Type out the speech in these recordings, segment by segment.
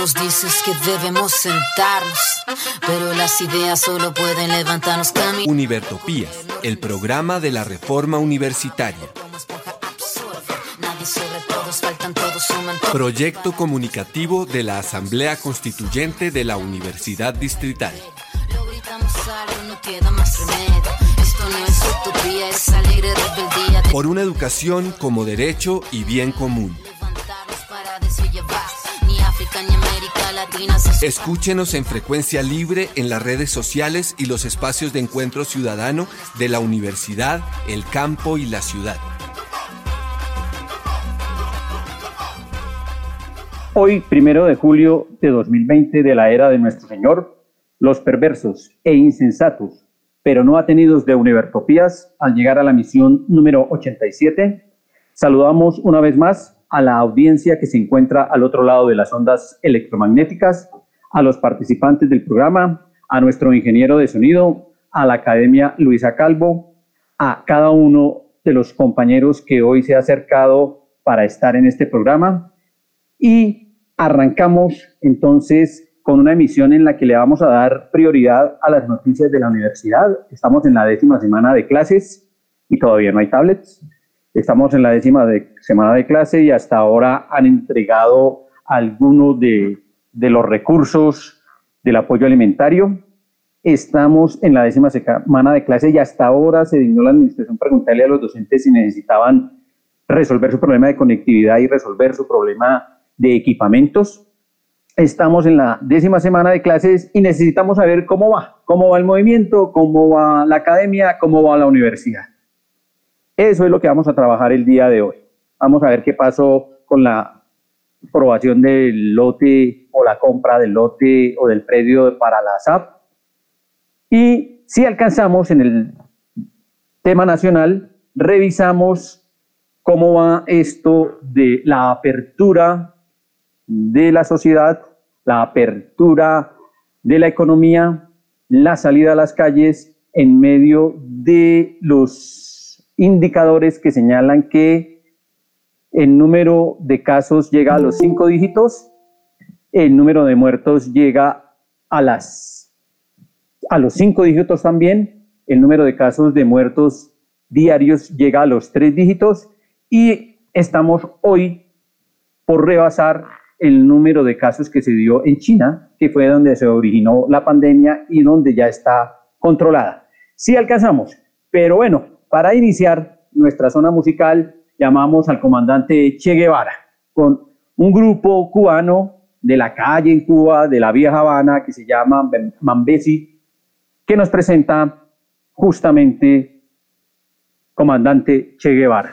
nos dices que debemos sentarnos, pero las ideas solo pueden levantarnos camino. Univertopías, el programa de la reforma universitaria. Proyecto comunicativo de la Asamblea Constituyente de la Universidad Distrital. Por una educación como derecho y bien común. Escúchenos en frecuencia libre en las redes sociales y los espacios de encuentro ciudadano de la universidad, el campo y la ciudad. Hoy, primero de julio de 2020 de la era de nuestro Señor, los perversos e insensatos, pero no atenidos de Univertopías, al llegar a la misión número 87, saludamos una vez más a la audiencia que se encuentra al otro lado de las ondas electromagnéticas, a los participantes del programa, a nuestro ingeniero de sonido, a la Academia Luisa Calvo, a cada uno de los compañeros que hoy se ha acercado para estar en este programa. Y arrancamos entonces con una emisión en la que le vamos a dar prioridad a las noticias de la universidad. Estamos en la décima semana de clases y todavía no hay tablets. Estamos en la décima semana de clase y hasta ahora han entregado algunos de, los recursos del apoyo alimentario. Estamos en la décima semana de clase y hasta ahora se dignó la administración preguntarle a los docentes si necesitaban resolver su problema de conectividad y resolver su problema de equipamientos. Estamos en la décima semana de clases y necesitamos saber cómo va, cómo va el movimiento, cómo va la academia, cómo va la universidad. Eso es lo que vamos a trabajar el día de hoy. Vamos a ver qué pasó con la aprobación del lote o la compra del lote o del predio para la SAP. Y si alcanzamos en el tema nacional, revisamos cómo va esto de la apertura de la sociedad, la apertura de la economía, la salida a las calles en medio de los indicadores que señalan que el número de casos llega a los cinco dígitos, el número de muertos llega a, las, a los cinco dígitos también, el número de casos de muertos diarios llega a los tres dígitos y estamos hoy por rebasar el número de casos que se dio en China, que fue donde se originó la pandemia y donde ya está controlada. Sí alcanzamos, pero bueno, para iniciar nuestra zona musical, llamamos al comandante Che Guevara, con un grupo cubano de la calle en Cuba, de la vieja Habana, que se llama Mambesi, que nos presenta justamente comandante Che Guevara.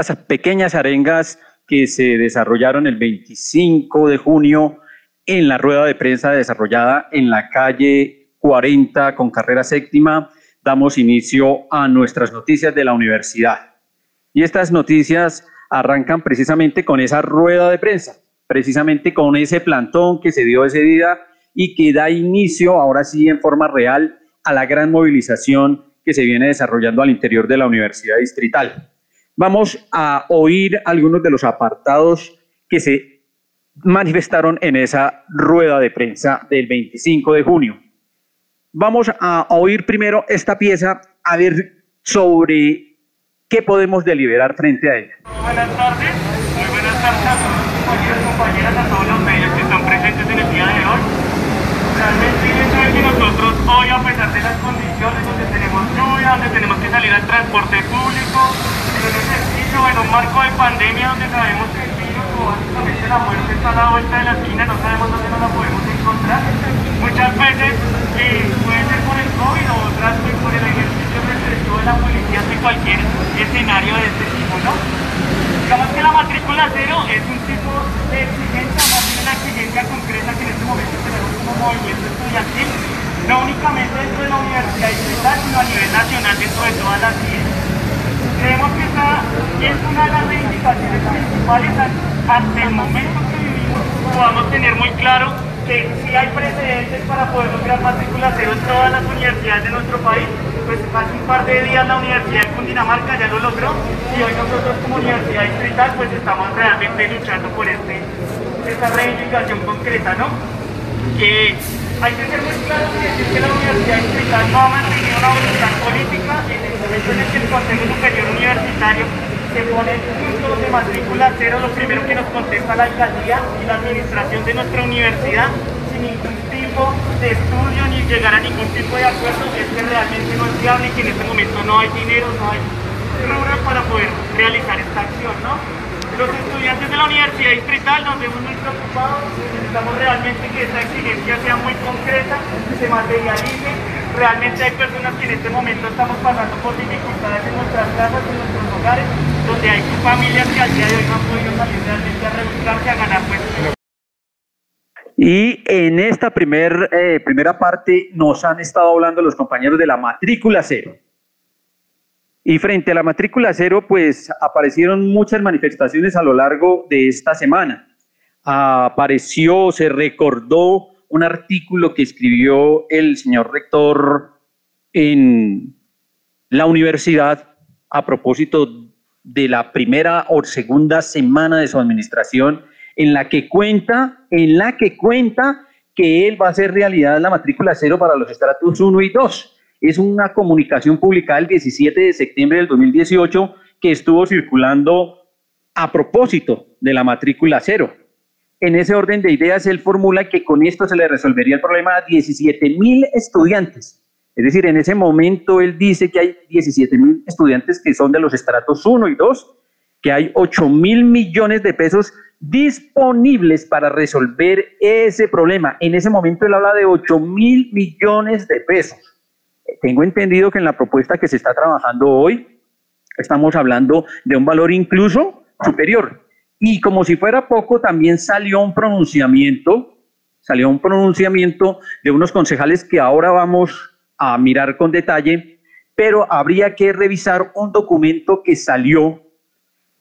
Estas pequeñas arengas que se desarrollaron el 25 de junio en la rueda de prensa desarrollada en la calle 40 con carrera séptima, damos inicio a nuestras noticias de la universidad. Y estas noticias arrancan precisamente con esa rueda de prensa, precisamente con ese plantón que se dio ese día y que da inicio, ahora sí en forma real, a la gran movilización que se viene desarrollando al interior de la Universidad Distrital. Vamos a oír algunos de los apartados que se manifestaron en esa rueda de prensa del 25 de junio. Vamos a oír primero esta pieza a ver sobre qué podemos deliberar frente a ella. Buenas tardes, muy buenas tardes a todos los compañeros compañeras, a todos los medios que están presentes en el día de hoy. Realmente es que nosotros hoy, a pesar de las condiciones donde tenemos lluvia, donde tenemos que salir al transporte público, en un marco de pandemia donde sabemos que el virus o básicamente la muerte está a la vuelta de la esquina, no sabemos dónde nos la podemos encontrar. Muchas veces eh, puede ser por el COVID o otras pues, por el ejercicio restrictivo de la policía de cualquier escenario de este tipo, ¿no? Digamos que la matrícula cero es un tipo de exigencia, más bien una exigencia concreta que en este momento tenemos como movimiento estudiantil, no únicamente dentro de la universidad sino a nivel nacional dentro de todas las ciencias. Creemos que esta es una de las reivindicaciones principales hasta el momento que vivimos, podamos tener muy claro que si hay precedentes para poder lograr matrícula cero en todas las universidades de nuestro país, pues hace un par de días la Universidad de Cundinamarca ya lo logró y hoy nosotros como Universidad Distrital pues estamos realmente luchando por este, esta reivindicación concreta, ¿no? Que hay que ser muy claro y decir que la Universidad Distrital no ha mantenido una voluntad política en el momento en el que el Consejo Superior Universitario se pone puntos de matrícula cero, lo primero que nos contesta la alcaldía y la administración de nuestra universidad sin ningún tipo de estudio ni llegar a ningún tipo de acuerdo es que realmente no es viable y que en este momento no hay dinero, no hay para poder realizar esta acción, ¿no? Los estudiantes de la Universidad Distrital nos vemos muy preocupados, necesitamos realmente que esta exigencia sea muy concreta, se materialice. Realmente hay personas que en este momento estamos pasando por dificultades en nuestras casas, en nuestros hogares, donde hay familias que al día de hoy no han podido salir realmente a rebuscarse, a ganar pues y en esta primer, eh, primera parte nos han estado hablando los compañeros de la matrícula cero. Y frente a la matrícula cero, pues aparecieron muchas manifestaciones a lo largo de esta semana. Apareció, se recordó un artículo que escribió el señor rector en la universidad a propósito de la primera o segunda semana de su administración en la que cuenta, en la que cuenta que él va a hacer realidad la matrícula cero para los estratos 1 y 2. Es una comunicación publicada el 17 de septiembre del 2018 que estuvo circulando a propósito de la matrícula cero. En ese orden de ideas, él formula que con esto se le resolvería el problema a 17 mil estudiantes. Es decir, en ese momento él dice que hay 17 mil estudiantes que son de los estratos 1 y 2, que hay 8 mil millones de pesos disponibles para resolver ese problema. En ese momento él habla de 8 mil millones de pesos. Tengo entendido que en la propuesta que se está trabajando hoy estamos hablando de un valor incluso superior. Y como si fuera poco, también salió un pronunciamiento, salió un pronunciamiento de unos concejales que ahora vamos a mirar con detalle, pero habría que revisar un documento que salió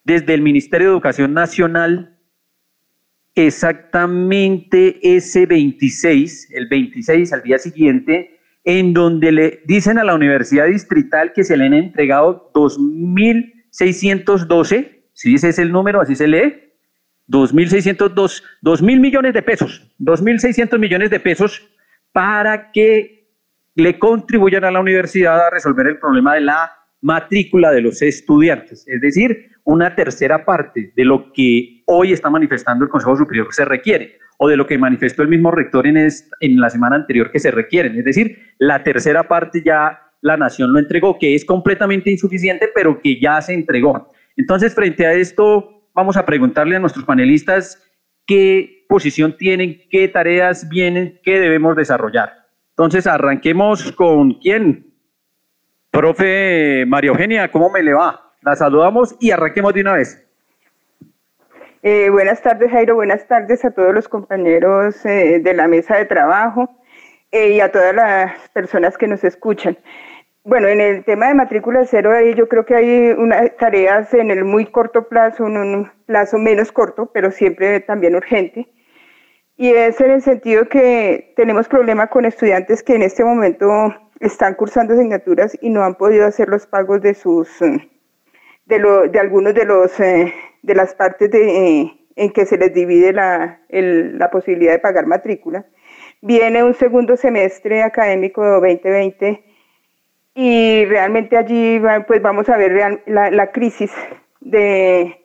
desde el Ministerio de Educación Nacional exactamente ese 26, el 26 al día siguiente, en donde le dicen a la Universidad Distrital que se le han entregado 2.612, si ese es el número, así se lee, 2.602, 2.000 millones de pesos, 2.600 millones de pesos para que le contribuyan a la universidad a resolver el problema de la matrícula de los estudiantes. Es decir, una tercera parte de lo que hoy está manifestando el Consejo Superior se requiere o de lo que manifestó el mismo rector en, en la semana anterior que se requieren. Es decir, la tercera parte ya la nación lo entregó, que es completamente insuficiente, pero que ya se entregó. Entonces, frente a esto, vamos a preguntarle a nuestros panelistas qué posición tienen, qué tareas vienen, qué debemos desarrollar. Entonces, arranquemos con quién. Profe María Eugenia, ¿cómo me le va? La saludamos y arranquemos de una vez. Eh, buenas tardes, Jairo. Buenas tardes a todos los compañeros eh, de la mesa de trabajo eh, y a todas las personas que nos escuchan. Bueno, en el tema de matrícula cero, yo creo que hay unas tareas en el muy corto plazo, en un plazo menos corto, pero siempre también urgente. Y es en el sentido que tenemos problema con estudiantes que en este momento están cursando asignaturas y no han podido hacer los pagos de sus de, lo, de algunos de los de las partes de, en que se les divide la, la posibilidad de pagar matrícula. Viene un segundo semestre académico 2020 y realmente allí pues vamos a ver la, la crisis de,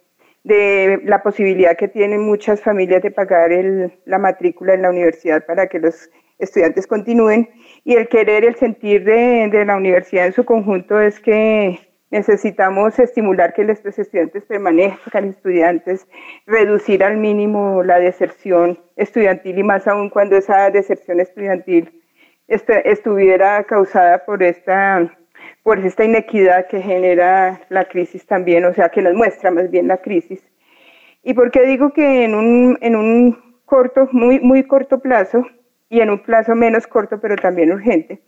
de, la posibilidad que tienen muchas familias de pagar el, la matrícula en la universidad para que los estudiantes continúen y el querer, el sentir de, de la universidad en su conjunto es que Necesitamos estimular que nuestros estudiantes permanezcan estudiantes, reducir al mínimo la deserción estudiantil y más aún cuando esa deserción estudiantil estuviera causada por esta, por esta inequidad que genera la crisis también, o sea, que nos muestra más bien la crisis. ¿Y por qué digo que en un, en un corto, muy, muy corto plazo y en un plazo menos corto, pero también urgente?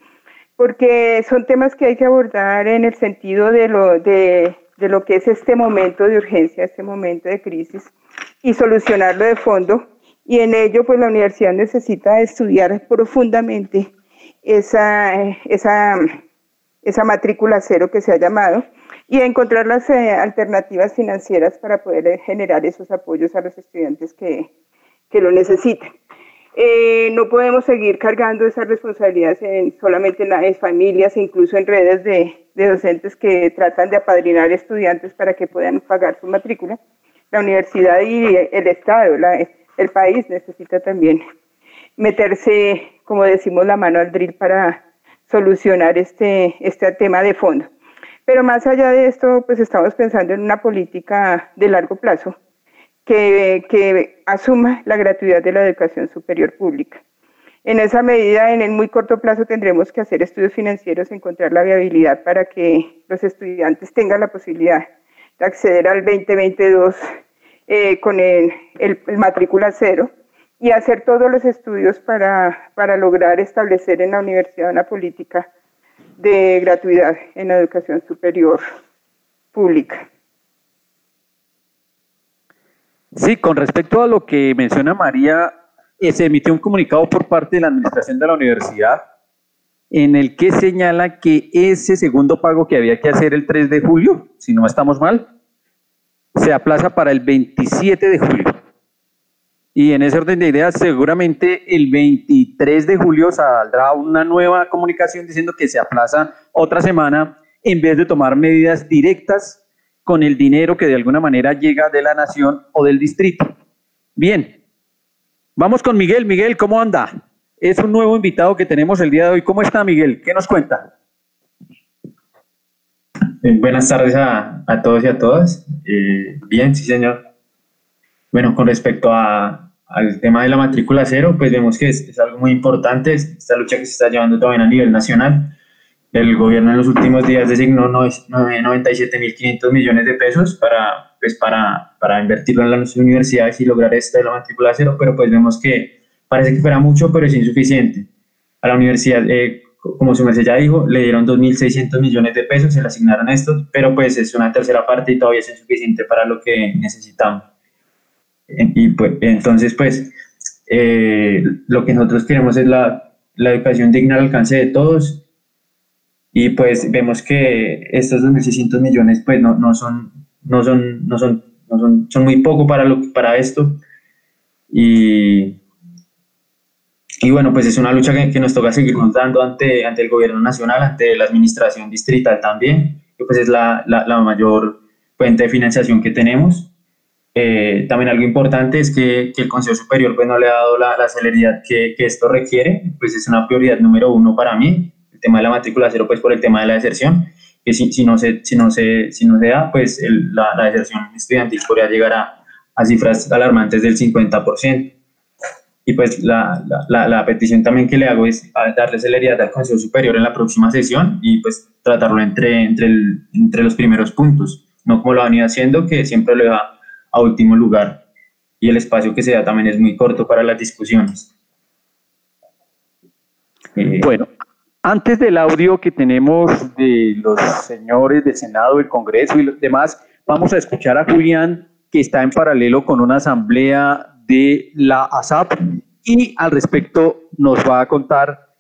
Porque son temas que hay que abordar en el sentido de lo, de, lo que es este momento de urgencia, este momento de crisis, y solucionarlo de fondo. Y en ello, pues la universidad necesita estudiar profundamente esa, esa, esa matrícula cero que se ha llamado y encontrar las eh, alternativas financieras para poder generar esos apoyos a los estudiantes que, que lo necesitan. Eh, no podemos seguir cargando esas responsabilidades en, solamente en las familias incluso en redes de, docentes que tratan de apadrinar estudiantes para que puedan pagar su matrícula. La universidad y el Estado, el país necesita también meterse, como decimos, la mano al drill para solucionar este, este tema de fondo. Pero más allá de esto, pues estamos pensando en una política de largo plazo que, asuma la gratuidad de la educación superior pública. En esa medida, en el muy corto plazo, tendremos que hacer estudios financieros, encontrar la viabilidad para que los estudiantes tengan la posibilidad de acceder al 2022 eh, con el, el, matrícula cero y hacer todos los estudios para, para lograr establecer en la universidad una política de gratuidad en la educación superior pública. Sí, con respecto a lo que menciona María, eh, se emitió un comunicado por parte de la administración de la universidad en el que señala que ese segundo pago que había que hacer el 3 de julio, si no estamos mal, se aplaza para el 27 de julio. Y en ese orden de ideas, seguramente el 23 de julio saldrá una nueva comunicación diciendo que se aplaza otra semana en vez de tomar medidas directas con el dinero que de alguna manera llega de la nación o del distrito. Bien, vamos con Miguel. Miguel, ¿cómo anda? Es un nuevo invitado que tenemos el día de hoy. ¿Cómo está Miguel? ¿Qué nos cuenta? Eh, buenas tardes a, todos y a todas. Eh, bien, sí, señor. Bueno, con respecto a, al tema de la matrícula cero, pues vemos que es, es algo muy importante, esta lucha que se está llevando también a nivel nacional. El gobierno en los últimos días designó 97.500 millones de pesos para, pues para, para invertirlo en las universidades y lograr esta de la matrícula cero, pero pues vemos que parece que fuera mucho, pero es insuficiente. A la universidad, eh, como su merced ya dijo, le dieron 2.600 millones de pesos, se le asignaron estos, pero pues es una tercera parte y todavía es insuficiente para lo que necesitamos. Y pues, entonces, pues, eh, lo que nosotros queremos es la, la educación digna al alcance de todos y pues vemos que estos 2.600 millones pues no, no, son, no, son, no, son, no son, son muy poco para, lo, para esto. Y, y bueno, pues es una lucha que, que, nos toca seguirnos dando ante, ante el gobierno nacional, ante la administración distrital también, que pues es la, la, la mayor fuente de financiación que tenemos. Eh, también algo importante es que, que, el Consejo Superior pues no le ha dado la, la celeridad que, que, esto requiere, pues es una prioridad número uno para mí tema de la matrícula cero, pues por el tema de la deserción, que si, si no, se, si, no, se, si no se da, pues la, la, deserción estudiantil podría llegar a, a cifras alarmantes del 50%. Y pues la, la, la, petición también que le hago es darle celeridad al Consejo Superior en la próxima sesión y pues tratarlo entre, entre, el, entre los primeros puntos. no como lo han ido haciendo, que siempre lo deja a último lugar y el espacio que se da también es muy corto para las discusiones. Eh, bueno, antes del audio que tenemos de los señores del Senado, del Congreso y los demás, vamos a escuchar a Julián, que está en paralelo con una asamblea de la ASAP y al respecto nos va a contar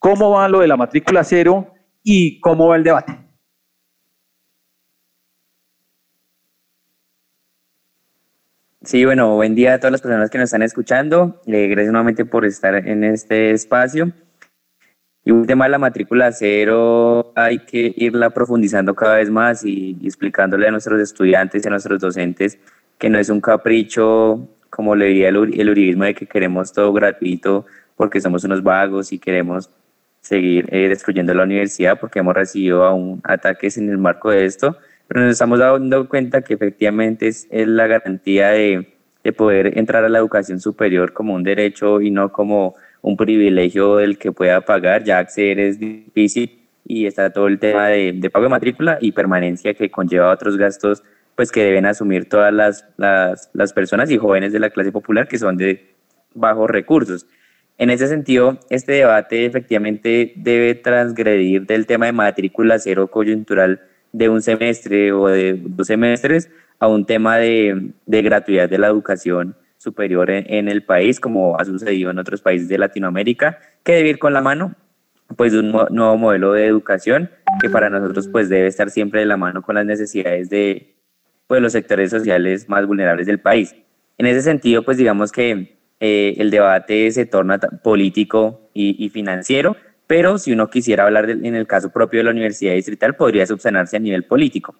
cómo va lo de la matrícula cero y cómo va el debate. Sí, bueno, buen día a todas las personas que nos están escuchando. Eh, gracias nuevamente por estar en este espacio. Y un tema de la matrícula cero hay que irla profundizando cada vez más y, explicándole a nuestros estudiantes y a nuestros docentes que no es un capricho, como le diría el, el uribismo, de que queremos todo gratuito porque somos unos vagos y queremos seguir eh, destruyendo la universidad porque hemos recibido aún ataques en el marco de esto. Pero nos estamos dando cuenta que efectivamente es, la garantía de, de, poder entrar a la educación superior como un derecho y no como un privilegio del que pueda pagar, ya acceder es difícil y está todo el tema de, de pago de matrícula y permanencia que conlleva otros gastos pues que deben asumir todas las, las, las personas y jóvenes de la clase popular que son de bajos recursos. En ese sentido, este debate efectivamente debe transgredir del tema de matrícula cero coyuntural de un semestre o de dos semestres a un tema de, de gratuidad de la educación superior en, el país, como ha sucedido en otros países de Latinoamérica, que debe ir con la mano pues de un nuevo modelo de educación que para nosotros pues debe estar siempre de la mano con las necesidades de pues, los sectores sociales más vulnerables del país. En ese sentido, pues digamos que eh, el debate se torna político y, y financiero, pero si uno quisiera hablar en el caso propio de la Universidad Distrital, podría subsanarse a nivel político.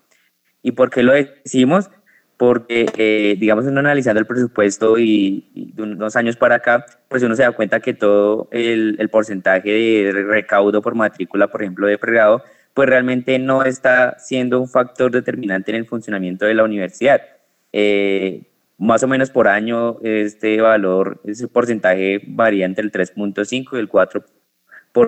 ¿Y por qué lo decimos? Porque, eh, digamos, uno analizando el presupuesto y, de unos años para acá, pues uno se da cuenta que todo el, porcentaje de recaudo por matrícula, por ejemplo, de pregrado, pues realmente no está siendo un factor determinante en el funcionamiento de la universidad. Eh, más o menos por año este valor, ese porcentaje varía entre el 3.5 y el 4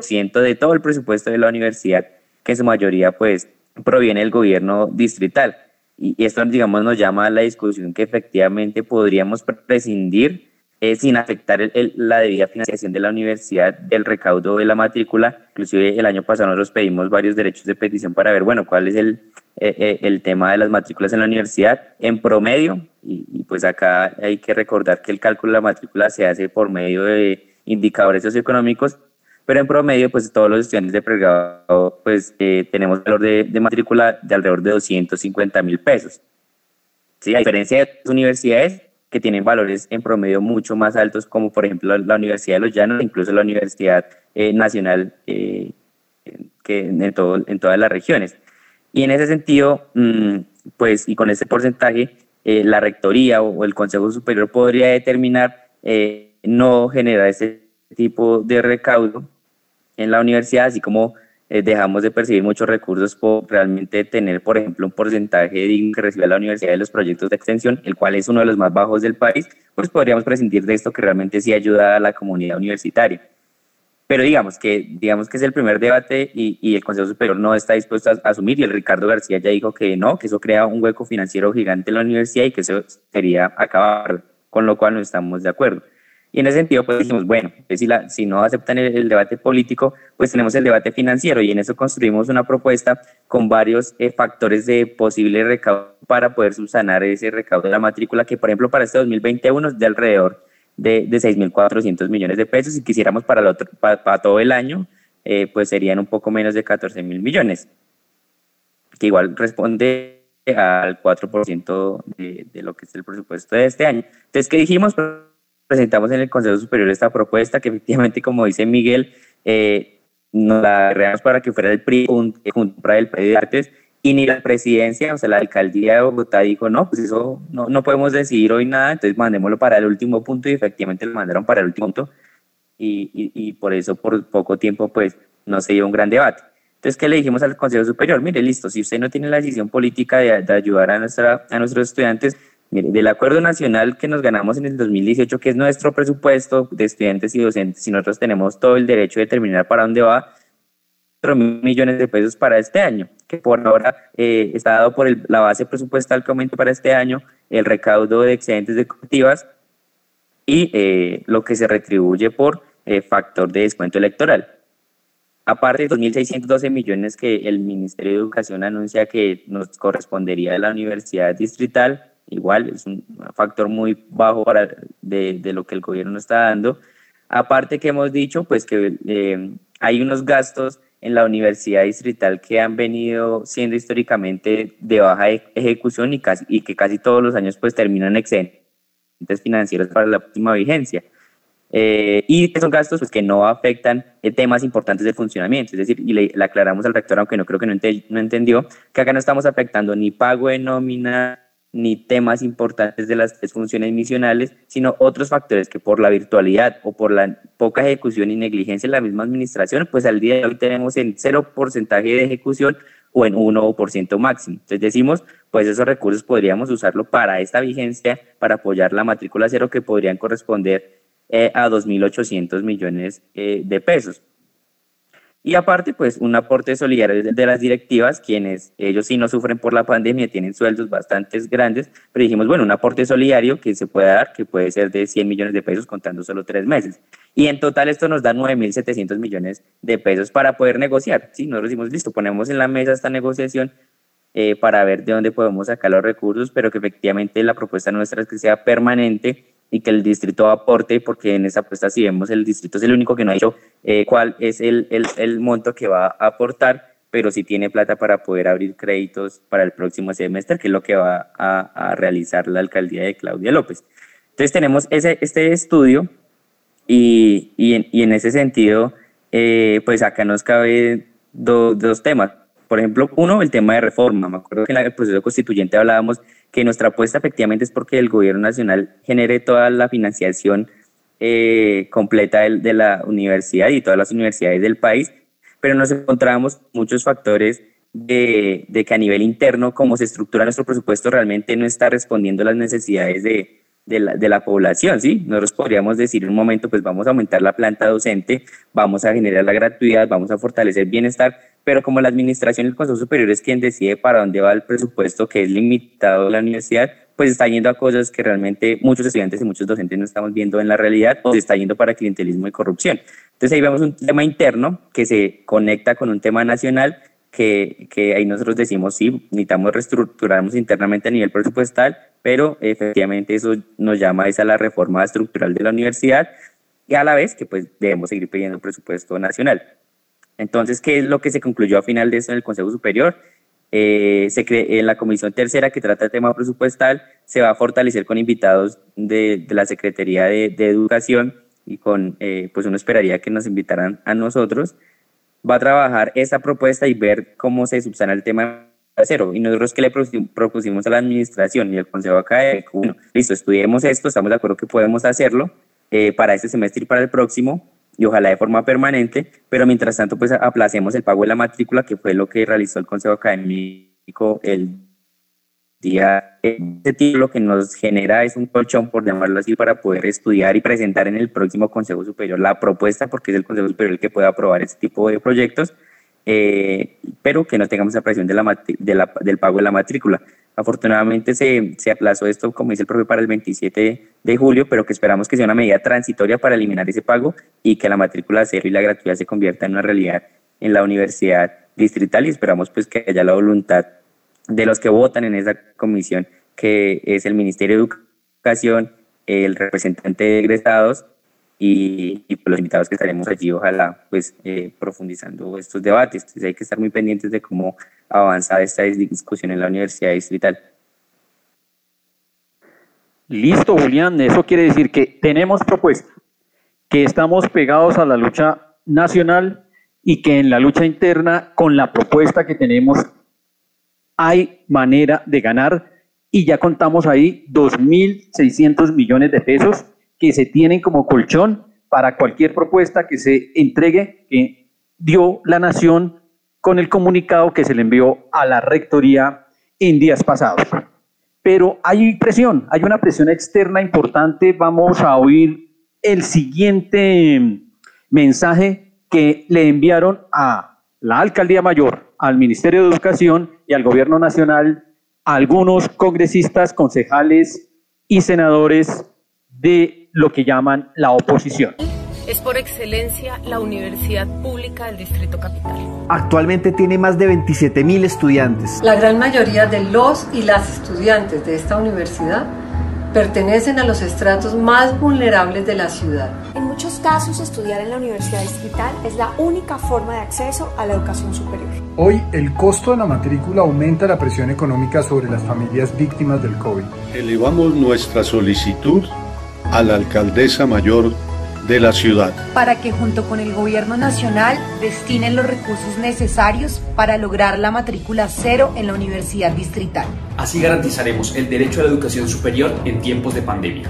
ciento de todo el presupuesto de la universidad, que en su mayoría pues proviene del gobierno distrital. Y esto, digamos, nos llama a la discusión que efectivamente podríamos prescindir eh, sin afectar la debida financiación de la universidad del recaudo de la matrícula. Inclusive el año pasado nosotros pedimos varios derechos de petición para ver, bueno, cuál es el, eh, eh, el tema de las matrículas en la universidad en promedio. Y, y, pues acá hay que recordar que el cálculo de la matrícula se hace por medio de indicadores socioeconómicos pero en promedio, pues todos los estudiantes de pregrado, pues eh, tenemos valor de, de, matrícula de alrededor de 250 mil pesos. ¿Sí? A diferencia de otras universidades que tienen valores en promedio mucho más altos, como por ejemplo la, Universidad de los Llanos, incluso la Universidad eh, Nacional eh, que en, todo, en todas las regiones. Y en ese sentido, mm, pues, y con ese porcentaje, la rectoría o, el Consejo Superior podría determinar no generar ese tipo de recaudo en la universidad, así como eh, dejamos de percibir muchos recursos por realmente tener, por ejemplo, un porcentaje digno que recibe la universidad de los proyectos de extensión, el cual es uno de los más bajos del país, pues podríamos prescindir de esto que realmente sí ayuda a la comunidad universitaria. Pero digamos que, digamos que es el primer debate y, y el Consejo Superior no está dispuesto a, asumir y el Ricardo García ya dijo que no, que eso crea un hueco financiero gigante en la universidad y que eso sería acabar, con lo cual no estamos de acuerdo. Y en ese sentido, pues dijimos, bueno, pues, si, la, si no aceptan el, debate político, pues tenemos el debate financiero y en eso construimos una propuesta con varios eh, factores de posible recaudo para poder subsanar ese recaudo de la matrícula, que por ejemplo para este 2021 es de alrededor de, de 6.400 millones de pesos. Si quisiéramos para, el otro, para, todo el año, eh, pues serían un poco menos de 14 mil millones, que igual responde al 4% de, de lo que es el presupuesto de este año. Entonces, ¿qué dijimos? Presentamos en el Consejo Superior esta propuesta que efectivamente, como dice Miguel, eh, nos la agregamos para que fuera el PRI junto para el PRI de Artes y ni la presidencia, o sea, la alcaldía de Bogotá dijo, no, pues eso no, no podemos decidir hoy nada, entonces mandémoslo para el último punto y efectivamente lo mandaron para el último punto y, y, y por eso por poco tiempo pues no se dio un gran debate. Entonces, ¿qué le dijimos al Consejo Superior? Mire, listo, si usted no tiene la decisión política de, de ayudar a, nuestra, a nuestros estudiantes, Mire, del acuerdo nacional que nos ganamos en el 2018, que es nuestro presupuesto de estudiantes y docentes, si nosotros tenemos todo el derecho de determinar para dónde va, mil millones de pesos para este año, que por ahora eh, está dado por la base presupuestal que aumenta para este año, el recaudo de excedentes de colectivas y eh, lo que se retribuye por eh, factor de descuento electoral. Aparte de 2.612 millones que el Ministerio de Educación anuncia que nos correspondería a la Universidad Distrital, igual es un factor muy bajo para de, de lo que el gobierno está dando. Aparte que hemos dicho, pues que hay unos gastos en la Universidad Distrital que han venido siendo históricamente de baja e-, ejecución y, casi, y que casi todos los años pues terminan excedentes financieros para la próxima vigencia. Eh, y son gastos pues, que no afectan eh, temas importantes de funcionamiento. Es decir, y le, aclaramos al rector, aunque no creo que no, no entendió, que acá no estamos afectando ni pago de nómina, ni temas importantes de las tres funciones misionales, sino otros factores que por la virtualidad o por la poca ejecución y negligencia de la misma administración, pues al día de hoy tenemos en cero porcentaje de ejecución o en 1% máximo. Entonces decimos, pues esos recursos podríamos usarlo para esta vigencia, para apoyar la matrícula cero que podrían corresponder eh, a 2.800 millones eh, de pesos. Y aparte, pues un aporte solidario de las directivas, quienes ellos sí no sufren por la pandemia, tienen sueldos bastante grandes, pero dijimos, bueno, un aporte solidario que se puede dar, que puede ser de 100 millones de pesos contando solo tres meses. Y en total esto nos da 9.700 millones de pesos para poder negociar. Sí, nosotros decimos, listo, ponemos en la mesa esta negociación eh, para ver de dónde podemos sacar los recursos, pero que efectivamente la propuesta nuestra es que sea permanente y que el distrito aporte, porque en esa apuesta si vemos el distrito es el único que no ha dicho eh, cuál es el, el, el, monto que va a aportar, pero sí tiene plata para poder abrir créditos para el próximo semestre, que es lo que va a, a realizar la alcaldía de Claudia López. Entonces tenemos ese, este estudio y, y, en, y en ese sentido, eh, pues acá nos cabe dos temas. Por ejemplo, uno, el tema de reforma. Me acuerdo que en el proceso constituyente hablábamos que nuestra apuesta efectivamente es porque el gobierno nacional genere toda la financiación eh, completa de, la universidad y todas las universidades del país, pero nos encontramos muchos factores de, de, que a nivel interno, cómo se estructura nuestro presupuesto, realmente no está respondiendo a las necesidades de, de la, de la, población, ¿sí? Nosotros podríamos decir en un momento, pues vamos a aumentar la planta docente, vamos a generar la gratuidad, vamos a fortalecer bienestar, pero como la administración y el Consejo Superior es quien decide para dónde va el presupuesto que es limitado la universidad, pues está yendo a cosas que realmente muchos estudiantes y muchos docentes no estamos viendo en la realidad o está yendo para clientelismo y corrupción. Entonces ahí vemos un tema interno que se conecta con un tema nacional que, que ahí nosotros decimos, sí, necesitamos reestructurarnos internamente a nivel presupuestal, pero efectivamente eso nos llama a la reforma estructural de la universidad y a la vez que pues debemos seguir pidiendo presupuesto nacional. Entonces, ¿qué es lo que se concluyó a final de eso en el Consejo Superior? Eh, se cree, en la comisión tercera que trata el tema presupuestal se va a fortalecer con invitados de, de la Secretaría de, de, Educación y con, eh, pues uno esperaría que nos invitaran a nosotros. Va a trabajar esa propuesta y ver cómo se subsana el tema cero. Y nosotros que le propusimos a la administración y al consejo académico, bueno, listo, estudiemos esto, estamos de acuerdo que podemos hacerlo eh, para este semestre y para el próximo, y ojalá de forma permanente, pero mientras tanto pues aplacemos el pago de la matrícula, que fue lo que realizó el consejo académico el día este título que nos genera es un colchón, por llamarlo así, para poder estudiar y presentar en el próximo Consejo Superior la propuesta, porque es el Consejo Superior el que puede aprobar este tipo de proyectos, eh, pero que no tengamos presión la, de del pago de la matrícula. Afortunadamente se, se, aplazó esto, como dice el profe, para el 27 de julio, pero que esperamos que sea una medida transitoria para eliminar ese pago y que la matrícula cero y la gratuidad se convierta en una realidad en la universidad distrital y esperamos pues que haya la voluntad de los que votan en esa comisión, que es el Ministerio de Educación, el representante de egresados y, y pues, los invitados que estaremos allí, ojalá, pues eh, profundizando estos debates. Entonces hay que estar muy pendientes de cómo avanza esta discusión en la Universidad Distrital. Listo, Julián. Eso quiere decir que tenemos propuesta, que estamos pegados a la lucha nacional y que en la lucha interna, con la propuesta que tenemos, hay manera de ganar y ya contamos ahí 2.600 millones de pesos que se tienen como colchón para cualquier propuesta que se entregue, que dio la Nación con el comunicado que se le envió a la Rectoría en días pasados. Pero hay presión, hay una presión externa importante. Vamos a oír el siguiente mensaje que le enviaron a la Alcaldía Mayor, al Ministerio de Educación y al Gobierno Nacional algunos congresistas, concejales y senadores de lo que llaman la oposición. Es por excelencia la universidad pública del Distrito Capital. Actualmente tiene más de 27 mil estudiantes. La gran mayoría de los y las estudiantes de esta universidad pertenecen a los estratos más vulnerables de la ciudad. Casos, estudiar en la Universidad Distrital es la única forma de acceso a la educación superior. Hoy, el costo de la matrícula aumenta la presión económica sobre las familias víctimas del COVID. Elevamos nuestra solicitud a la alcaldesa mayor de la ciudad. Para que junto con el gobierno nacional destinen los recursos necesarios para lograr la matrícula cero en la universidad distrital. Así garantizaremos el derecho a la educación superior en tiempos de pandemia.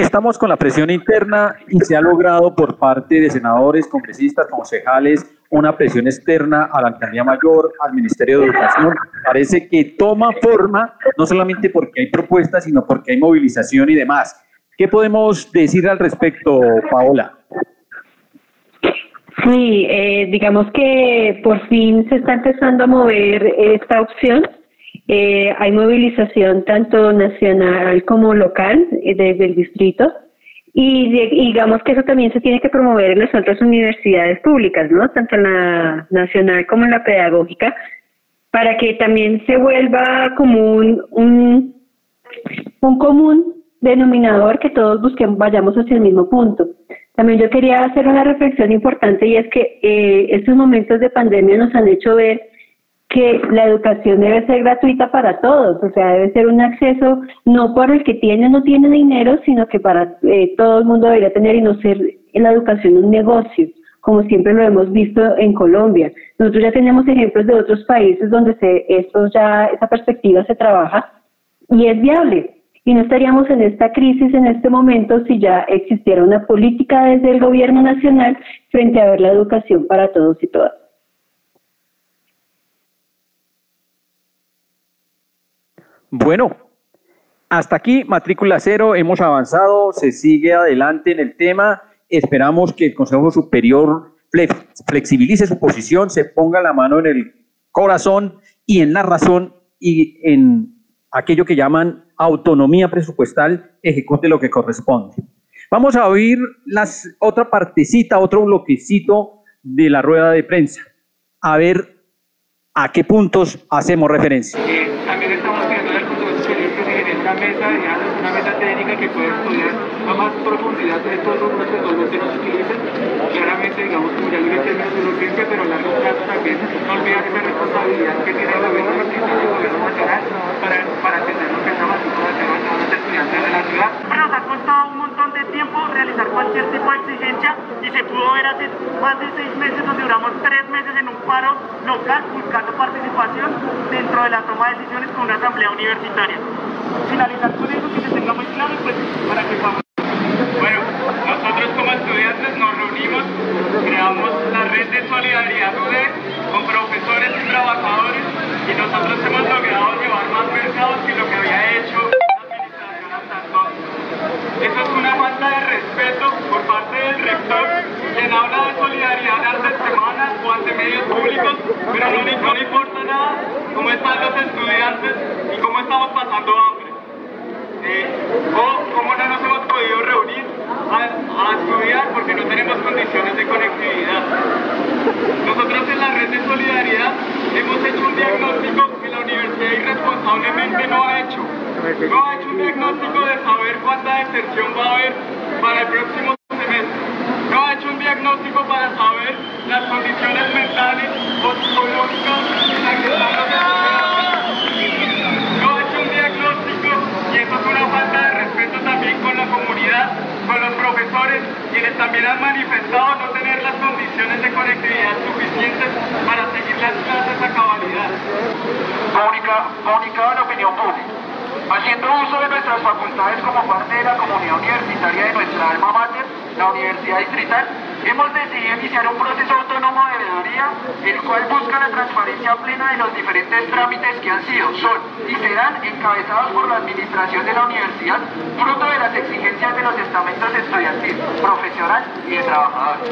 Estamos con la presión interna y se ha logrado por parte de senadores, congresistas, concejales, una presión externa a la alcaldía mayor, al Ministerio de Educación. Parece que toma forma, no solamente porque hay propuestas, sino porque hay movilización y demás. ¿Qué podemos decir al respecto, Paola? Sí, eh, digamos que por fin se está empezando a mover esta opción. Eh, hay movilización tanto nacional como local eh, desde el distrito y digamos que eso también se tiene que promover en las otras universidades públicas, ¿no? Tanto en la nacional como en la pedagógica, para que también se vuelva como un, común denominador que todos busquemos, vayamos hacia el mismo punto. También yo quería hacer una reflexión importante y es que eh, estos momentos de pandemia nos han hecho ver que la educación debe ser gratuita para todos, o sea, debe ser un acceso no por el que tiene o no tiene dinero, sino que para eh, todo el mundo debería tener y no ser la educación un negocio, como siempre lo hemos visto en Colombia. Nosotros ya tenemos ejemplos de otros países donde se, esto ya, esa perspectiva se trabaja y es viable y no estaríamos en esta crisis en este momento si ya existiera una política desde el gobierno nacional frente a ver la educación para todos y todas. Bueno, hasta aquí matrícula cero, hemos avanzado, se sigue adelante en el tema, esperamos que el Consejo Superior flexibilice su posición, se ponga la mano en el corazón y en la razón y en aquello que llaman autonomía presupuestal, ejecute lo que corresponde. Vamos a oír las, otra partecita, otro bloquecito de la rueda de prensa, a ver a qué puntos hacemos referencia. Eh, también estamos pidiendo al Consejo Superior que se genere una mesa una mesa técnica que pueda estudiar a más profundidad estos rubros que actualmente no se utilizan. Claramente, digamos, como ya lo dije, es urgencia, pero a largo plazo también no olvidar esa responsabilidad que tiene el gobierno el gobierno nacional para, para atender lo que de la ciudad. Nos ha costado un montón de tiempo realizar cualquier tipo de exigencia y se pudo ver hace más de seis meses donde duramos tres meses en un paro local buscando participación dentro de la toma de decisiones con una asamblea universitaria. Finalizar con eso, que se tenga muy claro, pues para que podamos bueno, nosotros como estudiantes nos reunimos, creamos la red de solidaridad UDE con profesores y trabajadores y nosotros hemos logrado llevar más mercados que lo que había hecho Eso es una falta de respeto por parte del rector, quien habla de solidaridad ante semanas o ante medios públicos, pero no, no importa nada cómo están los estudiantes y cómo estamos pasando hambre o cómo no nos hemos podido reunir a, estudiar porque no tenemos condiciones de conectividad. Nosotros en la red de solidaridad hemos hecho un diagnóstico que la universidad irresponsablemente no ha hecho. No ha hecho un diagnóstico de saber cuánta deserción va a haber para el próximo semestre. No ha hecho un diagnóstico para saber las condiciones mentales o psicológicas en las que están estudiantes y eso es una falta de respeto también con la comunidad, con los profesores, quienes también han manifestado no tener las condiciones de conectividad suficientes para seguir las clases a cabalidad. Comunicado a la opinión pública. Haciendo uso de nuestras facultades como parte de la comunidad universitaria de nuestra alma mater, la Universidad Distrital, hemos decidido iniciar un proceso autónomo de veeduría, el cual busca la transparencia plena de los diferentes trámites que han sido, son y serán encabezados por la administración de la universidad, fruto de las exigencias de los estamentos estudiantil, profesional y de trabajadores.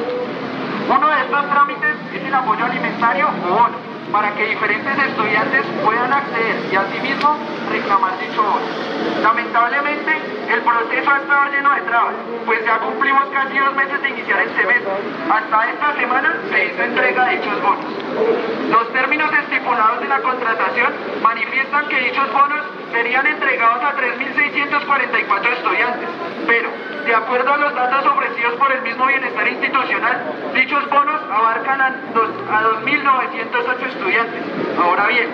Uno de estos trámites es el apoyo alimentario o bono, para que diferentes estudiantes puedan acceder y asimismo reclamar dicho bono. Lamentablemente, el proceso ha estado lleno de trabas, pues ya cumplimos casi dos meses de iniciar el semestre. Hasta esta semana se hizo entrega de dichos bonos. Los términos estipulados de la contratación manifiestan que dichos bonos serían entregados a 3.644 estudiantes, pero de acuerdo a los datos ofrecidos por el mismo Bienestar Institucional, dichos bonos abarcan a, a 2.908 estudiantes. Ahora bien,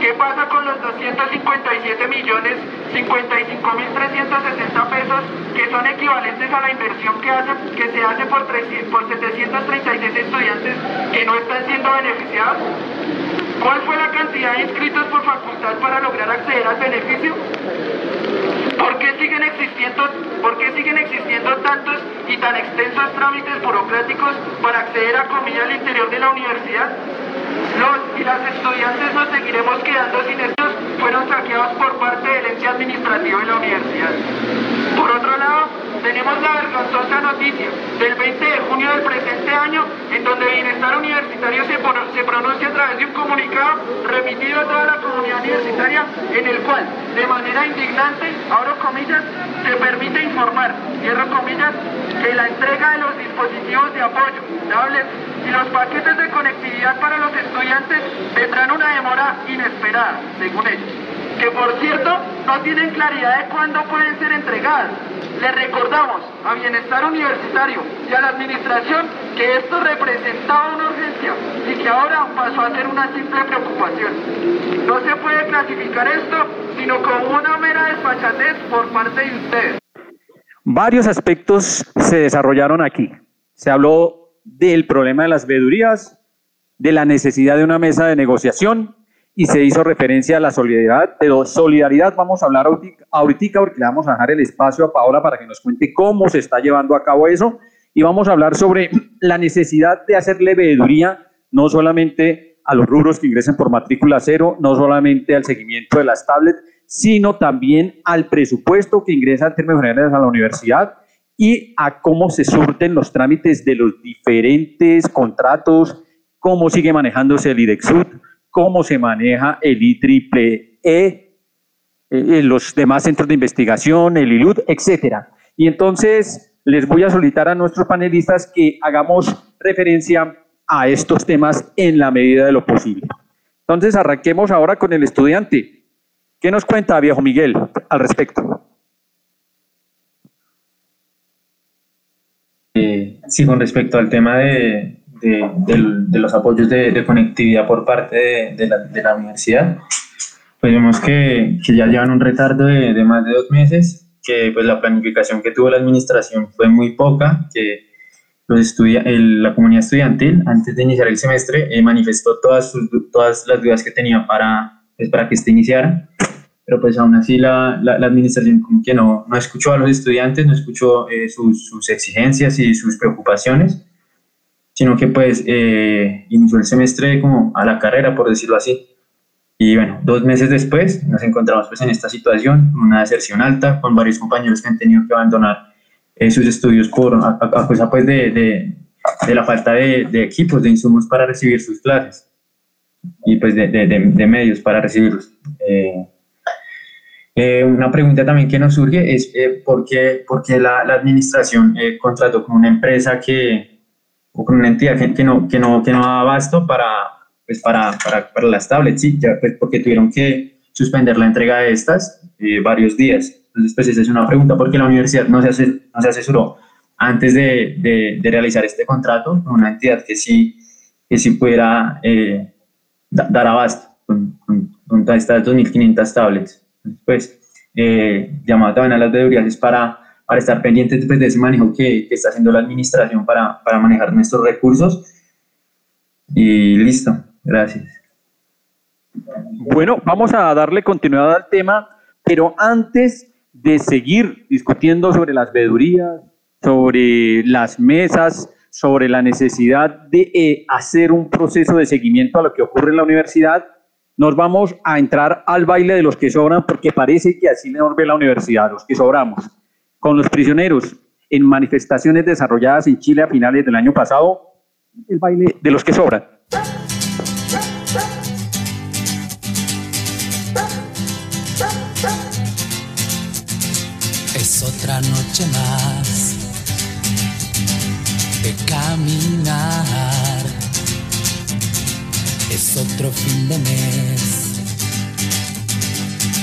¿qué pasa con los 257 millones 55 mil 360 pesos que son equivalentes a la inversión que, hace, que se hace por, 300, por 736 estudiantes que no están siendo beneficiados? ¿Cuál fue la cantidad de inscritos por facultad para lograr acceder al beneficio? ¿Por qué siguen existiendo, por qué siguen existiendo tantos y tan extensos trámites burocráticos para acceder a comida al interior de la universidad? Los y las estudiantes nos seguiremos quedando sin estos, fueron saqueados por parte del ente administrativo de la universidad. Por otro lado, tenemos la vergonzosa noticia del 20 de junio del presente año, en donde Bienestar Universitario se, pronuncia a través de un comunicado remitido a toda la comunidad universitaria, en el cual, de manera indignante, abro comillas, se permite informar, cierro comillas, que la entrega de los dispositivos de apoyo, tablets y los paquetes de conectividad para los estudiantes tendrán una demora inesperada, según ellos que por cierto no tienen claridad de cuándo pueden ser entregadas. Le recordamos a Bienestar Universitario y a la Administración que esto representaba una urgencia y que ahora pasó a ser una simple preocupación. No se puede clasificar esto sino como una mera desfachatez por parte de ustedes. Varios aspectos se desarrollaron aquí. Se habló del problema de las veedurías, de la necesidad de una mesa de negociación, y se hizo referencia a la solidaridad. De solidaridad vamos a hablar ahorita porque le vamos a dejar el espacio a Paola para que nos cuente cómo se está llevando a cabo eso y vamos a hablar sobre la necesidad de hacerle veeduría no solamente a los rubros que ingresen por matrícula cero, no solamente al seguimiento de las tablets, sino también al presupuesto que ingresa en términos generales a la universidad y a cómo se surten los trámites de los diferentes contratos, cómo sigue manejándose el IDEXUD, cómo se maneja el IEEE, eh, en los demás centros de investigación, el ILUD, etcétera. Y entonces les voy a solicitar a nuestros panelistas que hagamos referencia a estos temas en la medida de lo posible. Entonces arranquemos ahora con el estudiante. ¿Qué nos cuenta, viejo Miguel, al respecto? Eh, sí, con respecto al tema de, de, los apoyos de, conectividad por parte de, la, universidad, pues vemos que, ya llevan un retardo de, más de dos meses, que pues la planificación que tuvo la administración fue muy poca, que los estudia, la comunidad estudiantil antes de iniciar el semestre eh, manifestó todas, todas las dudas que tenía para, pues, para que este iniciara, pero pues aún así la, administración que no, no escuchó a los estudiantes, no escuchó eh, sus exigencias y sus preocupaciones sino que pues eh, inició el semestre como a la carrera, por decirlo así. Y bueno, dos meses después nos encontramos pues en esta situación, una deserción alta, con varios compañeros que han tenido que abandonar eh, sus estudios por, a, pues, pues, de, de, de, la falta de, de, equipos, de insumos para recibir sus clases y pues de, medios para recibirlos. Eh, eh, una pregunta también que nos surge es por qué, por qué la, la administración contrató con una empresa que, o con una entidad que, no, que, no, que no da abasto para, pues para, para, para las tablets, sí, ya, pues porque tuvieron que suspender la entrega de estas eh, varios días. Entonces, pues esa es una pregunta, porque la universidad no se, no se asesoró antes de, de, realizar este contrato con una entidad que sí, que sí pudiera eh, dar abasto con, con, estas 2.500 tablets. Pues, eh, también a las deberías para para estar pendientes pues, de ese manejo que, está haciendo la administración para, para manejar nuestros recursos. Y listo, gracias. Bueno, vamos a darle continuidad al tema, pero antes de seguir discutiendo sobre las vedurías, sobre las mesas, sobre la necesidad de eh, hacer un proceso de seguimiento a lo que ocurre en la universidad, nos vamos a entrar al baile de los que sobran, porque parece que así nos ve la universidad, los que sobramos con los prisioneros en manifestaciones desarrolladas en Chile a finales del año pasado, el baile de los que sobran. Es otra noche más de caminar. Es otro fin de mes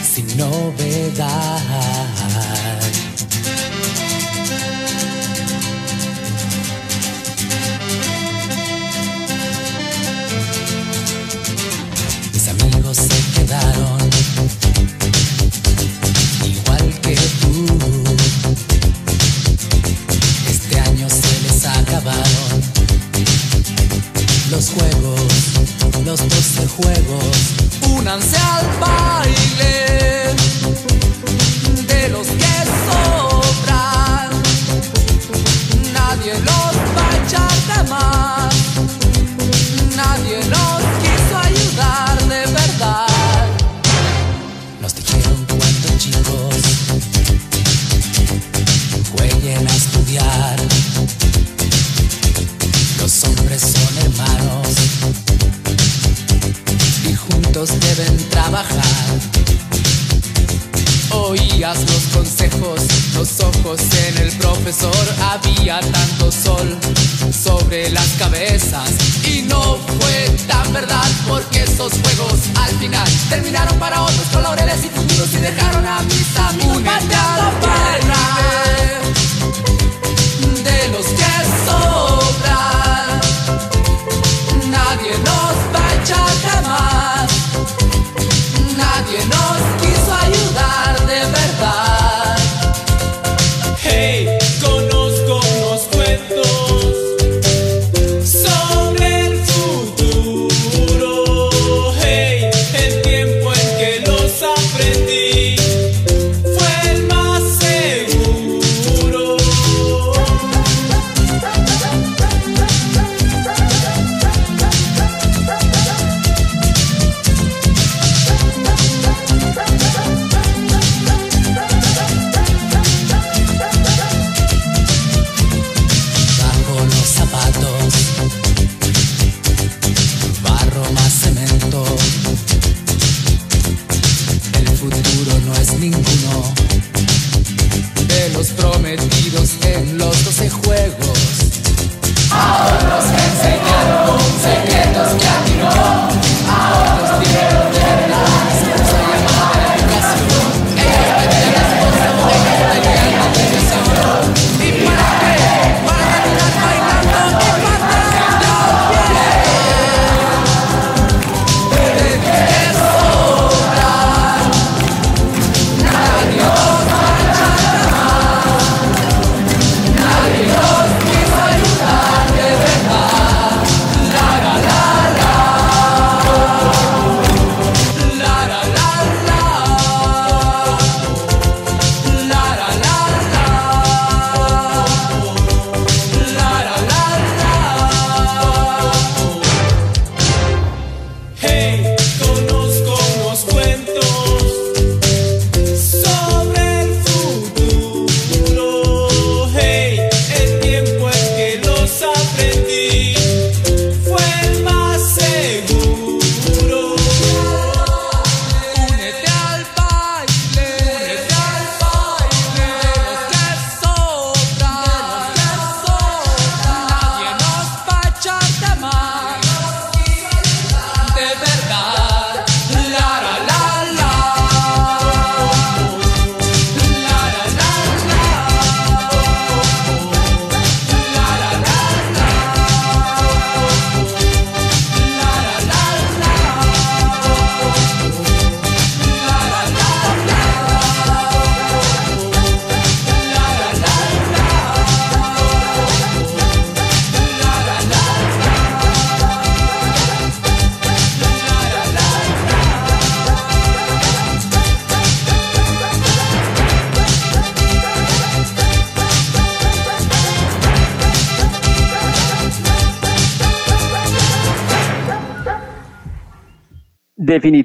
sin novedad igual que tú. Este año se les acabaron los juegos, los 12 juegos. Únanse al bar.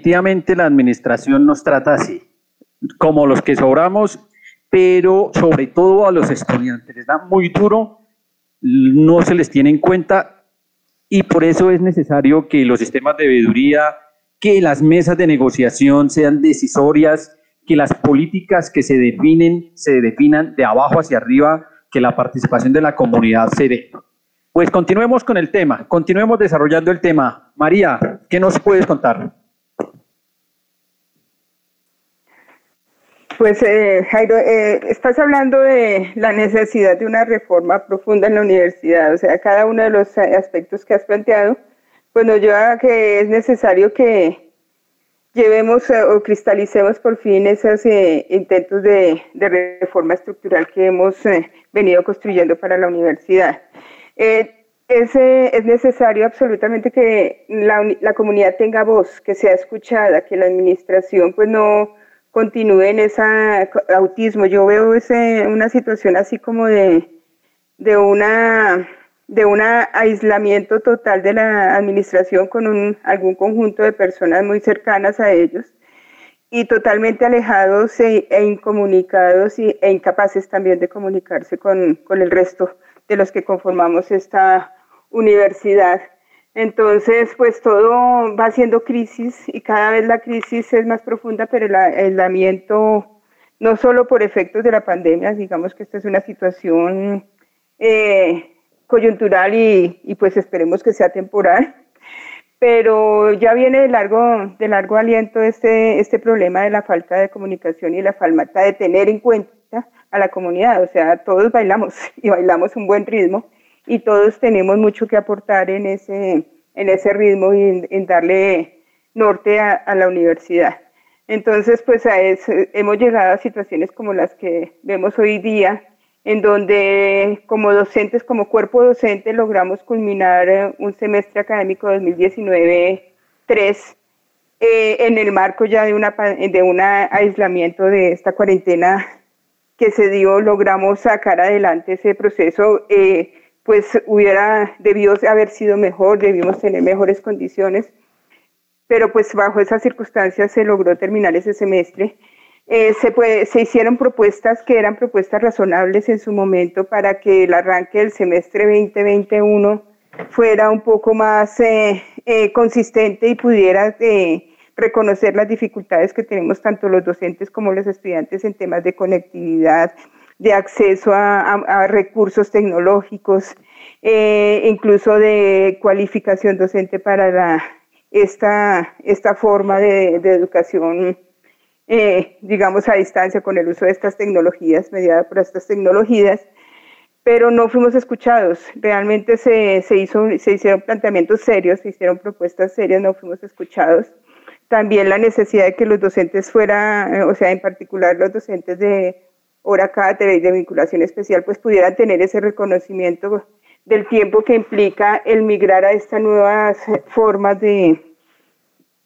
definitivamente la administración nos trata así, como los que sobramos, pero sobre todo a los estudiantes les da muy duro, no se les tiene en cuenta y por eso es necesario que los sistemas de veeduría, que las mesas de negociación sean decisorias, que las políticas que se definen se definan de abajo hacia arriba, que la participación de la comunidad se dé. Pues continuemos con el tema, continuemos desarrollando el tema. María, ¿qué nos puedes contar? Pues eh, Jairo, eh, estás hablando de la necesidad de una reforma profunda en la universidad, o sea, cada uno de los aspectos que has planteado, pues nos lleva a que es necesario que llevemos eh, o cristalicemos por fin esos eh, intentos de, de, reforma estructural que hemos eh, venido construyendo para la universidad. Es, es, necesario absolutamente que la, la, comunidad tenga voz, que sea escuchada, que la administración pues no continúe en ese autismo. Yo veo ese, una situación así como de, de, una, de un aislamiento total de la administración con algún conjunto de personas muy cercanas a ellos y totalmente alejados e, e incomunicados y, e incapaces también de comunicarse con, con el resto de los que conformamos esta universidad. Entonces, pues todo va siendo crisis y cada vez la crisis es más profunda, pero el aislamiento, no solo por efectos de la pandemia, digamos que esta es una situación eh, coyuntural y, y, pues esperemos que sea temporal, pero ya viene de largo, de largo aliento este, este problema de la falta de comunicación y la falta de tener en cuenta a la comunidad, o sea, todos bailamos y bailamos un buen ritmo y todos tenemos mucho que aportar en ese, en ese ritmo y en, darle norte a, a, la universidad. Entonces, pues a eso, hemos llegado a situaciones como las que vemos hoy día, en donde como docentes, como cuerpo docente, logramos culminar eh, un semestre académico 2019-3 eh, en el marco ya de una de un aislamiento de esta cuarentena que se dio, logramos sacar adelante ese proceso. Eh, pues hubiera debido haber sido mejor, debimos tener mejores condiciones, pero pues bajo esas circunstancias se logró terminar ese semestre. Eh, se, se hicieron propuestas que eran propuestas razonables en su momento para que el arranque del semestre 2021 fuera un poco más eh, eh, consistente y pudiera reconocer las dificultades que tenemos tanto los docentes como los estudiantes en temas de conectividad, de acceso a, recursos tecnológicos, eh, incluso de cualificación docente para esta, esta forma de, educación, eh, digamos, a distancia con el uso de estas tecnologías, mediada por estas tecnologías, pero no fuimos escuchados. Realmente se, se, hizo, se hicieron planteamientos serios, se hicieron propuestas serias, no fuimos escuchados. También la necesidad de que los docentes fueran, o sea, en particular los docentes de hora cátedra y de vinculación especial, pues pudieran tener ese reconocimiento del tiempo que implica el migrar a estas nuevas formas de,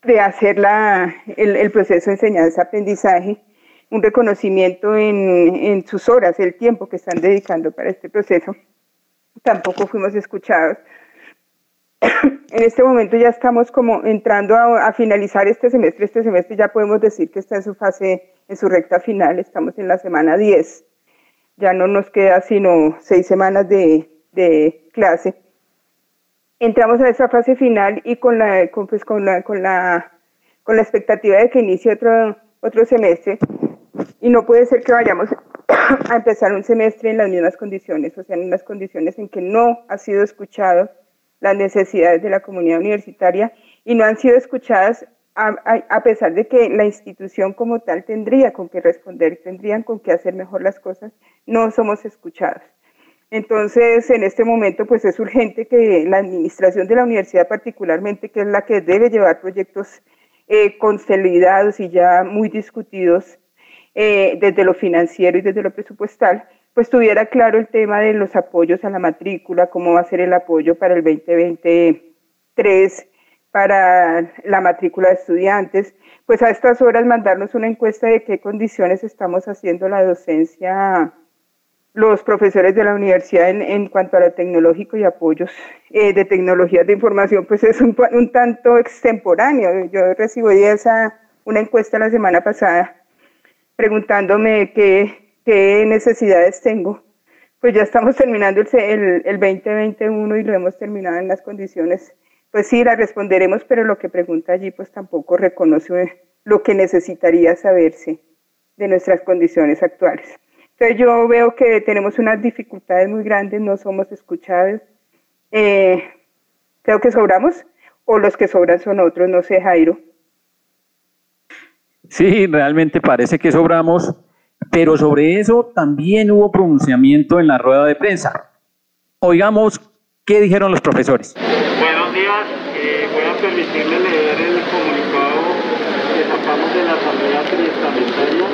de hacer la, el, el proceso de enseñanza-aprendizaje, un reconocimiento en, en sus horas, el tiempo que están dedicando para este proceso. Tampoco fuimos escuchados. en este momento ya estamos como entrando a, a, finalizar este semestre. Este semestre ya podemos decir que está en su fase, en su recta final. Estamos en la semana 10. Ya no nos queda sino seis semanas de, de clase. Entramos a esa fase final y con la, con, pues, con la, con la, con la expectativa de que inicie otro, otro semestre. Y no puede ser que vayamos a empezar un semestre en las mismas condiciones, o sea, en las condiciones en que no ha sido escuchado las necesidades de la comunidad universitaria y no han sido escuchadas a, pesar de que la institución como tal tendría con qué responder, tendrían con qué hacer mejor las cosas, no somos escuchados. Entonces, en este momento, pues es urgente que la administración de la universidad particularmente, que es la que debe llevar proyectos eh, consolidados y ya muy discutidos eh, desde lo financiero y desde lo presupuestal, pues tuviera claro el tema de los apoyos a la matrícula, cómo va a ser el apoyo para el 2023 para la matrícula de estudiantes, pues a estas horas mandarnos una encuesta de qué condiciones estamos haciendo la docencia, los profesores de la universidad en, en cuanto a lo tecnológico y apoyos eh, de tecnologías de información, pues es un, un tanto extemporáneo. Yo recibí esa, una encuesta la semana pasada preguntándome qué qué necesidades tengo pues ya estamos terminando el, el, el 2021 y lo hemos terminado en las condiciones, pues sí, la responderemos, pero lo que pregunta allí pues tampoco reconoce lo que necesitaría saberse de nuestras condiciones actuales. Entonces yo veo que tenemos unas dificultades muy grandes, no somos escuchados. Eh, creo que sobramos o los que sobran son otros, no sé, Jairo. Sí, realmente parece que sobramos, pero sobre eso también hubo pronunciamiento en la rueda de prensa. Oigamos qué dijeron los profesores. Buenos días, eh, voy a permitirme leer el comunicado que sacamos de la Asamblea Triestamentaria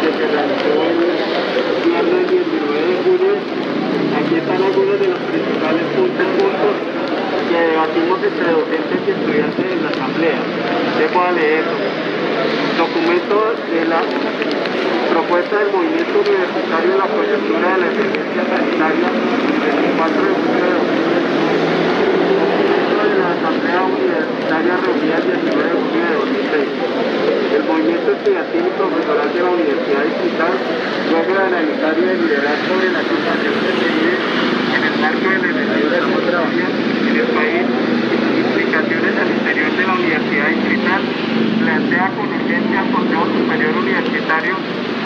que se realizó el viernes 19 de julio. Aquí están algunos de los principales puntos, puntos que debatimos entre docentes y estudiantes en la Asamblea. Dejo a leer documento de la propuesta del movimiento universitario en la coyuntura de la emergencia sanitaria del 24 de de 2020 de la Asamblea Universitaria reunida el 19 de julio de 2006. El movimiento estudiantil y profesoral de la Universidad Distrital, luego de analizar y deliberar sobre la situación que se en el marco de la elección de la en el país implicaciones al interior de la Universidad Distrital, plantea con urgencia al Consejo Superior Universitario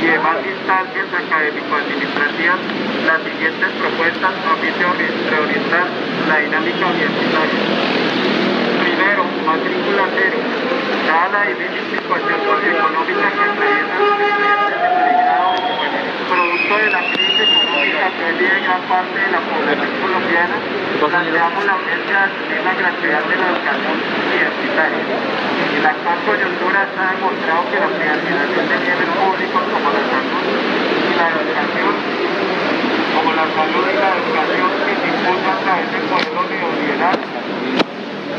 y demás instancias académico-administrativas las siguientes propuestas a fin de reorientar la dinámica universitaria. Primero, matrícula cero. Dada la difícil situación socioeconómica que atraviesan los estudiantes de pregrado, producto de la crisis económica que vive gran parte de la población colombiana, planteamos la urgencia de asumir la gratuidad de la educación universitaria. En la actual coyuntura está demostrado que la financiación de bienes públicos como la salud y la educación, como la salud y la educación que se impulsa a través del modelo neoliberal,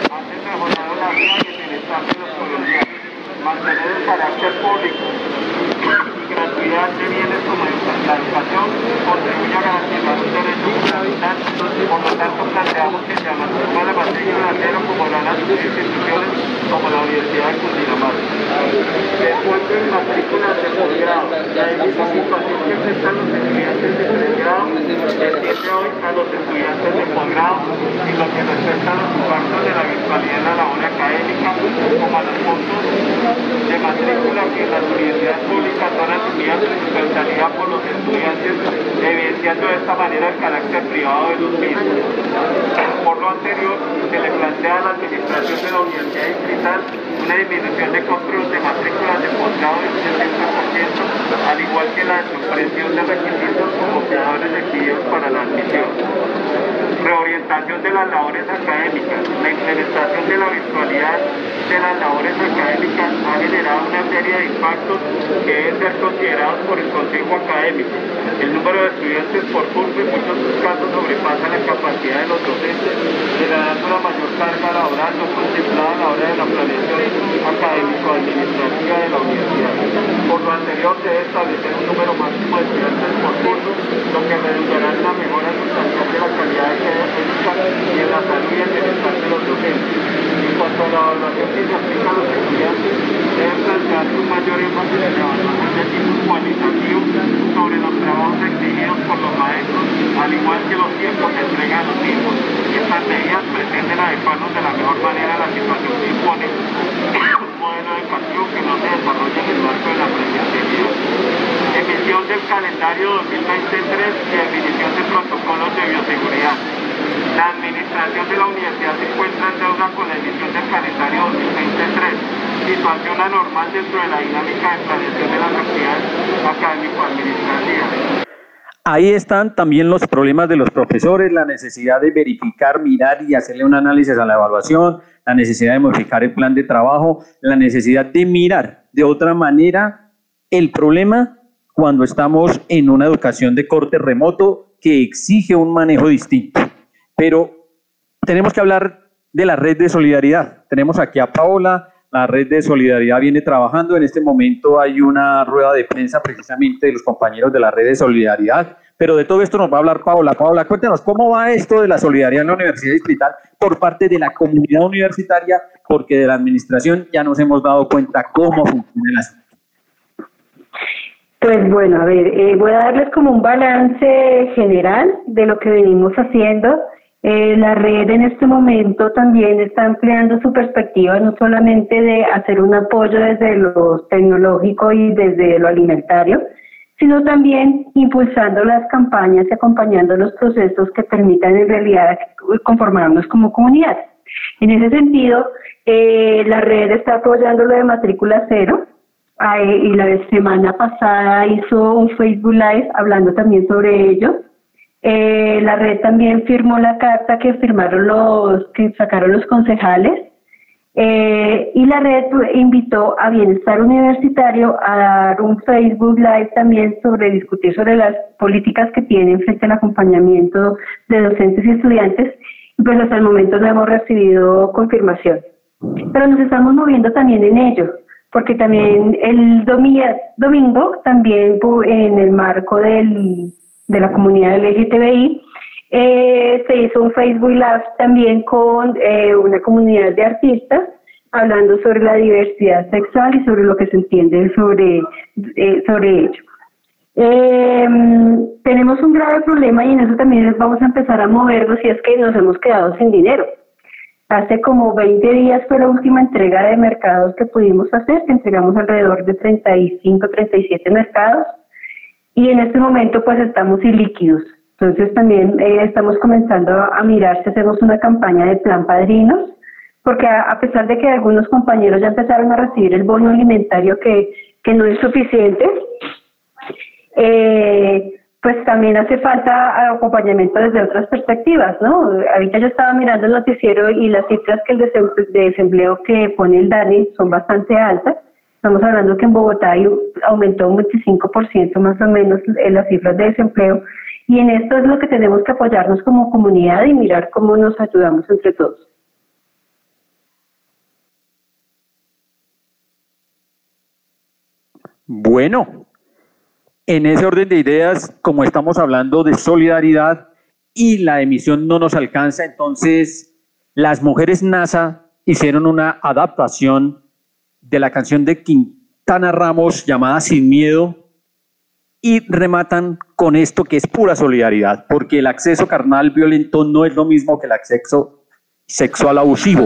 han mejorado la vida y el bienestar de los colombianos, mantener el carácter público y de bienes como la educación contribuye a garantizar un derecho fundamental, por lo tanto planteamos que se amantenga la matrícula cero como lo las instituciones como la Universidad de Cundinamarca. Después de matrículas de posgrado, la difícil situación que enfrentan los estudiantes de pregrado extiende hoy a los estudiantes de posgrado y lo que respecta a los impactos de la virtualidad en la labor académica, como a los puntos de matrícula que las universidades públicas son asumidas totalidad por los estudiantes, evidenciando de esta manera el carácter privado de los mismos. Por lo anterior, se le plantea a la administración de la Universidad Distrital una disminución de costos de matrículas de posgrado del 70%, al igual que la supresión de requisitos como creadores exigidos para la admisión reorientación de las labores académicas. La implementación de la virtualidad de las labores académicas ha generado una serie de impactos que deben ser considerados por el Consejo Académico. El número de estudiantes por curso en muchos casos sobrepasa la capacidad de los docentes, generando una mayor carga laboral no contemplada a la hora de la planeación académico-administrativa de la universidad. Por lo anterior, se debe establecer un número máximo de estudiantes por curso, lo que redundará en una mejora sustancial de la calidad de y en la salud y el bienestar de los docentes. Cuanto a la evaluación que se aplica a los estudiantes, deben plantearse un mayor énfasis en la evaluación de tipo cualitativo sobre los trabajos exigidos por los maestros, al igual que los tiempos de entrega los mismos. Estas medidas pretenden adecuarnos de la mejor manera a la situación que impone un modelo educativo que no se desarrolla en el marco de la presencialidad. Emisión del calendario 2023 y definición de protocolos de bioseguridad. La administración de la universidad se encuentra en deuda con la emisión del calendario 2023, situación anormal dentro de la dinámica de planeación de las actividades académico-administrativas. Ahí están también los problemas de los profesores, la necesidad de verificar, mirar y hacerle un análisis a la evaluación, la necesidad de modificar el plan de trabajo, la necesidad de mirar de otra manera el problema cuando estamos en una educación de corte remoto que exige un manejo distinto. Pero tenemos que hablar de la red de solidaridad. Tenemos aquí a Paola, la red de solidaridad viene trabajando. En este momento hay una rueda de prensa precisamente de los compañeros de la red de solidaridad. Pero de todo esto nos va a hablar Paola. Paola, cuéntanos cómo va esto de la solidaridad en la Universidad Distrital por parte de la comunidad universitaria, porque de la administración ya nos hemos dado cuenta cómo funciona el asunto. Pues bueno, a ver, eh, voy a darles como un balance general de lo que venimos haciendo. Eh, la red en este momento también está ampliando su perspectiva, no solamente de hacer un apoyo desde lo tecnológico y desde lo alimentario, sino también impulsando las campañas y acompañando los procesos que permitan en realidad conformarnos como comunidad. En ese sentido, eh, la red está apoyando lo de matrícula cero, y la semana pasada hizo un Facebook Live hablando también sobre ello. Eh, la red también firmó la carta que firmaron los, que sacaron los concejales. Eh, y la red invitó a Bienestar Universitario a dar un Facebook Live también sobre discutir sobre las políticas que tienen frente al acompañamiento de docentes y estudiantes. Pues hasta el momento no hemos recibido confirmación. Pero nos estamos moviendo también en ello porque también el domingo, también en el marco del, de la comunidad LGTBI, eh, se hizo un Facebook Live también con eh, una comunidad de artistas hablando sobre la diversidad sexual y sobre lo que se entiende sobre, eh, sobre ello. Em, tenemos un grave problema y en eso también vamos a empezar a movernos y es que nos hemos quedado sin dinero. Hace como 20 días fue la última entrega de mercados que pudimos hacer, entregamos alrededor de 35, 37 mercados y en este momento pues estamos ilíquidos. Entonces también eh, estamos comenzando a mirar si hacemos una campaña de plan padrinos, porque a, pesar de que algunos compañeros ya empezaron a recibir el bono alimentario que, que no es suficiente, eh, pues también hace falta acompañamiento desde otras perspectivas, ¿no? Ahorita yo estaba mirando el noticiero y las cifras que el de desempleo que pone el DANI son bastante altas. Estamos hablando que en Bogotá aumentó un 25% más o menos en las cifras de desempleo y en esto es lo que tenemos que apoyarnos como comunidad y mirar cómo nos ayudamos entre todos. Bueno, en ese orden de ideas, como estamos hablando de solidaridad y la emisión no nos alcanza, entonces las mujeres NASA hicieron una adaptación de la canción de Quintana Ramos llamada Sin Miedo y rematan con esto que es pura solidaridad, porque el acceso carnal violento no es lo mismo que el acceso sexual abusivo.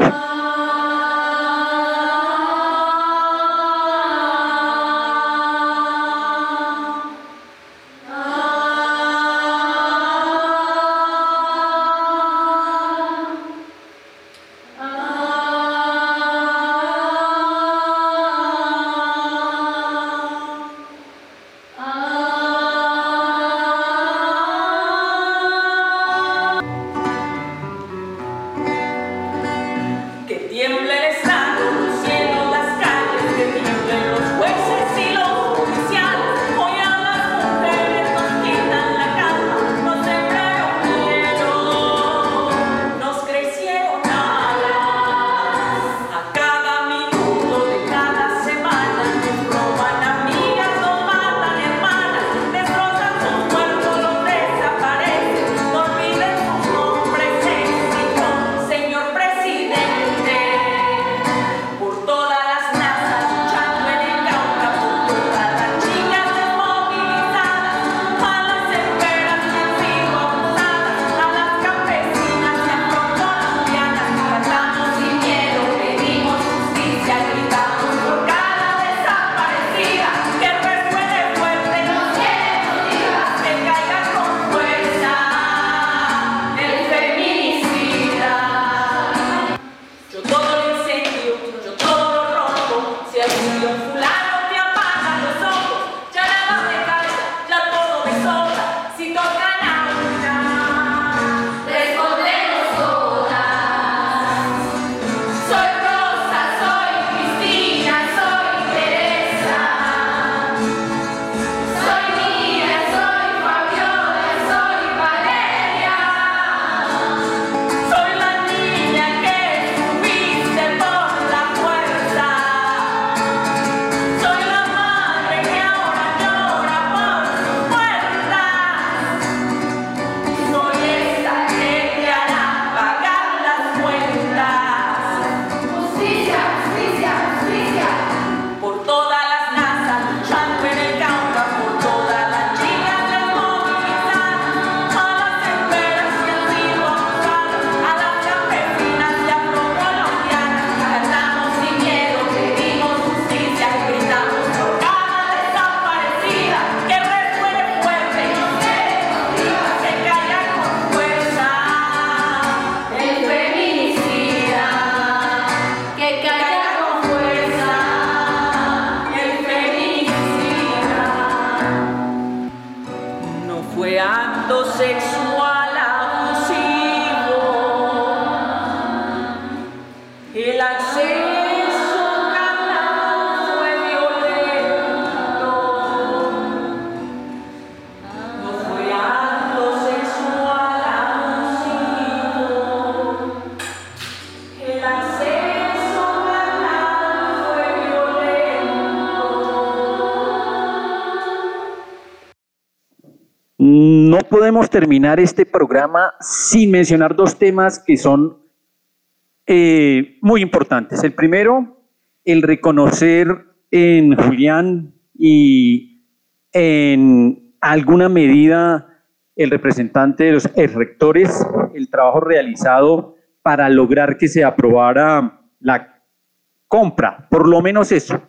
six. Podemos terminar este programa sin mencionar dos temas que son eh, muy importantes. El primero, el reconocer en Julián y en alguna medida el representante de los rectores, el trabajo realizado para lograr que se aprobara la compra, por lo menos eso,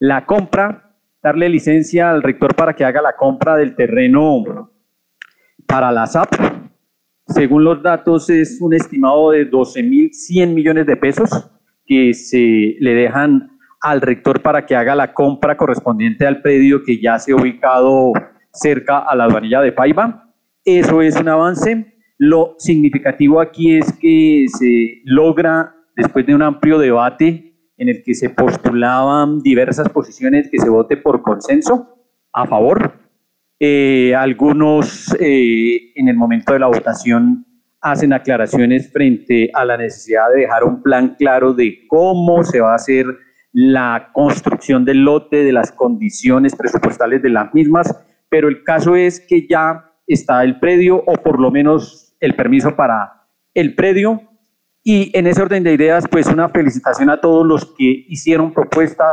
la compra, darle licencia al rector para que haga la compra del terreno para la SAP. Según los datos, es un estimado de 12.100 millones de pesos que se le dejan al rector para que haga la compra correspondiente al predio que ya se ha ubicado cerca a la aduanilla de Paiva. Eso es un avance. Lo significativo aquí es que se logra, después de un amplio debate en el que se postulaban diversas posiciones, que se vote por consenso a favor. Eh, algunos eh, en el momento de la votación hacen aclaraciones frente a la necesidad de dejar un plan claro de cómo se va a hacer la construcción del lote, de las condiciones presupuestales de las mismas, pero el caso es que ya está el predio o por lo menos el permiso para el predio. Y en ese orden de ideas, pues una felicitación a todos los que hicieron propuesta,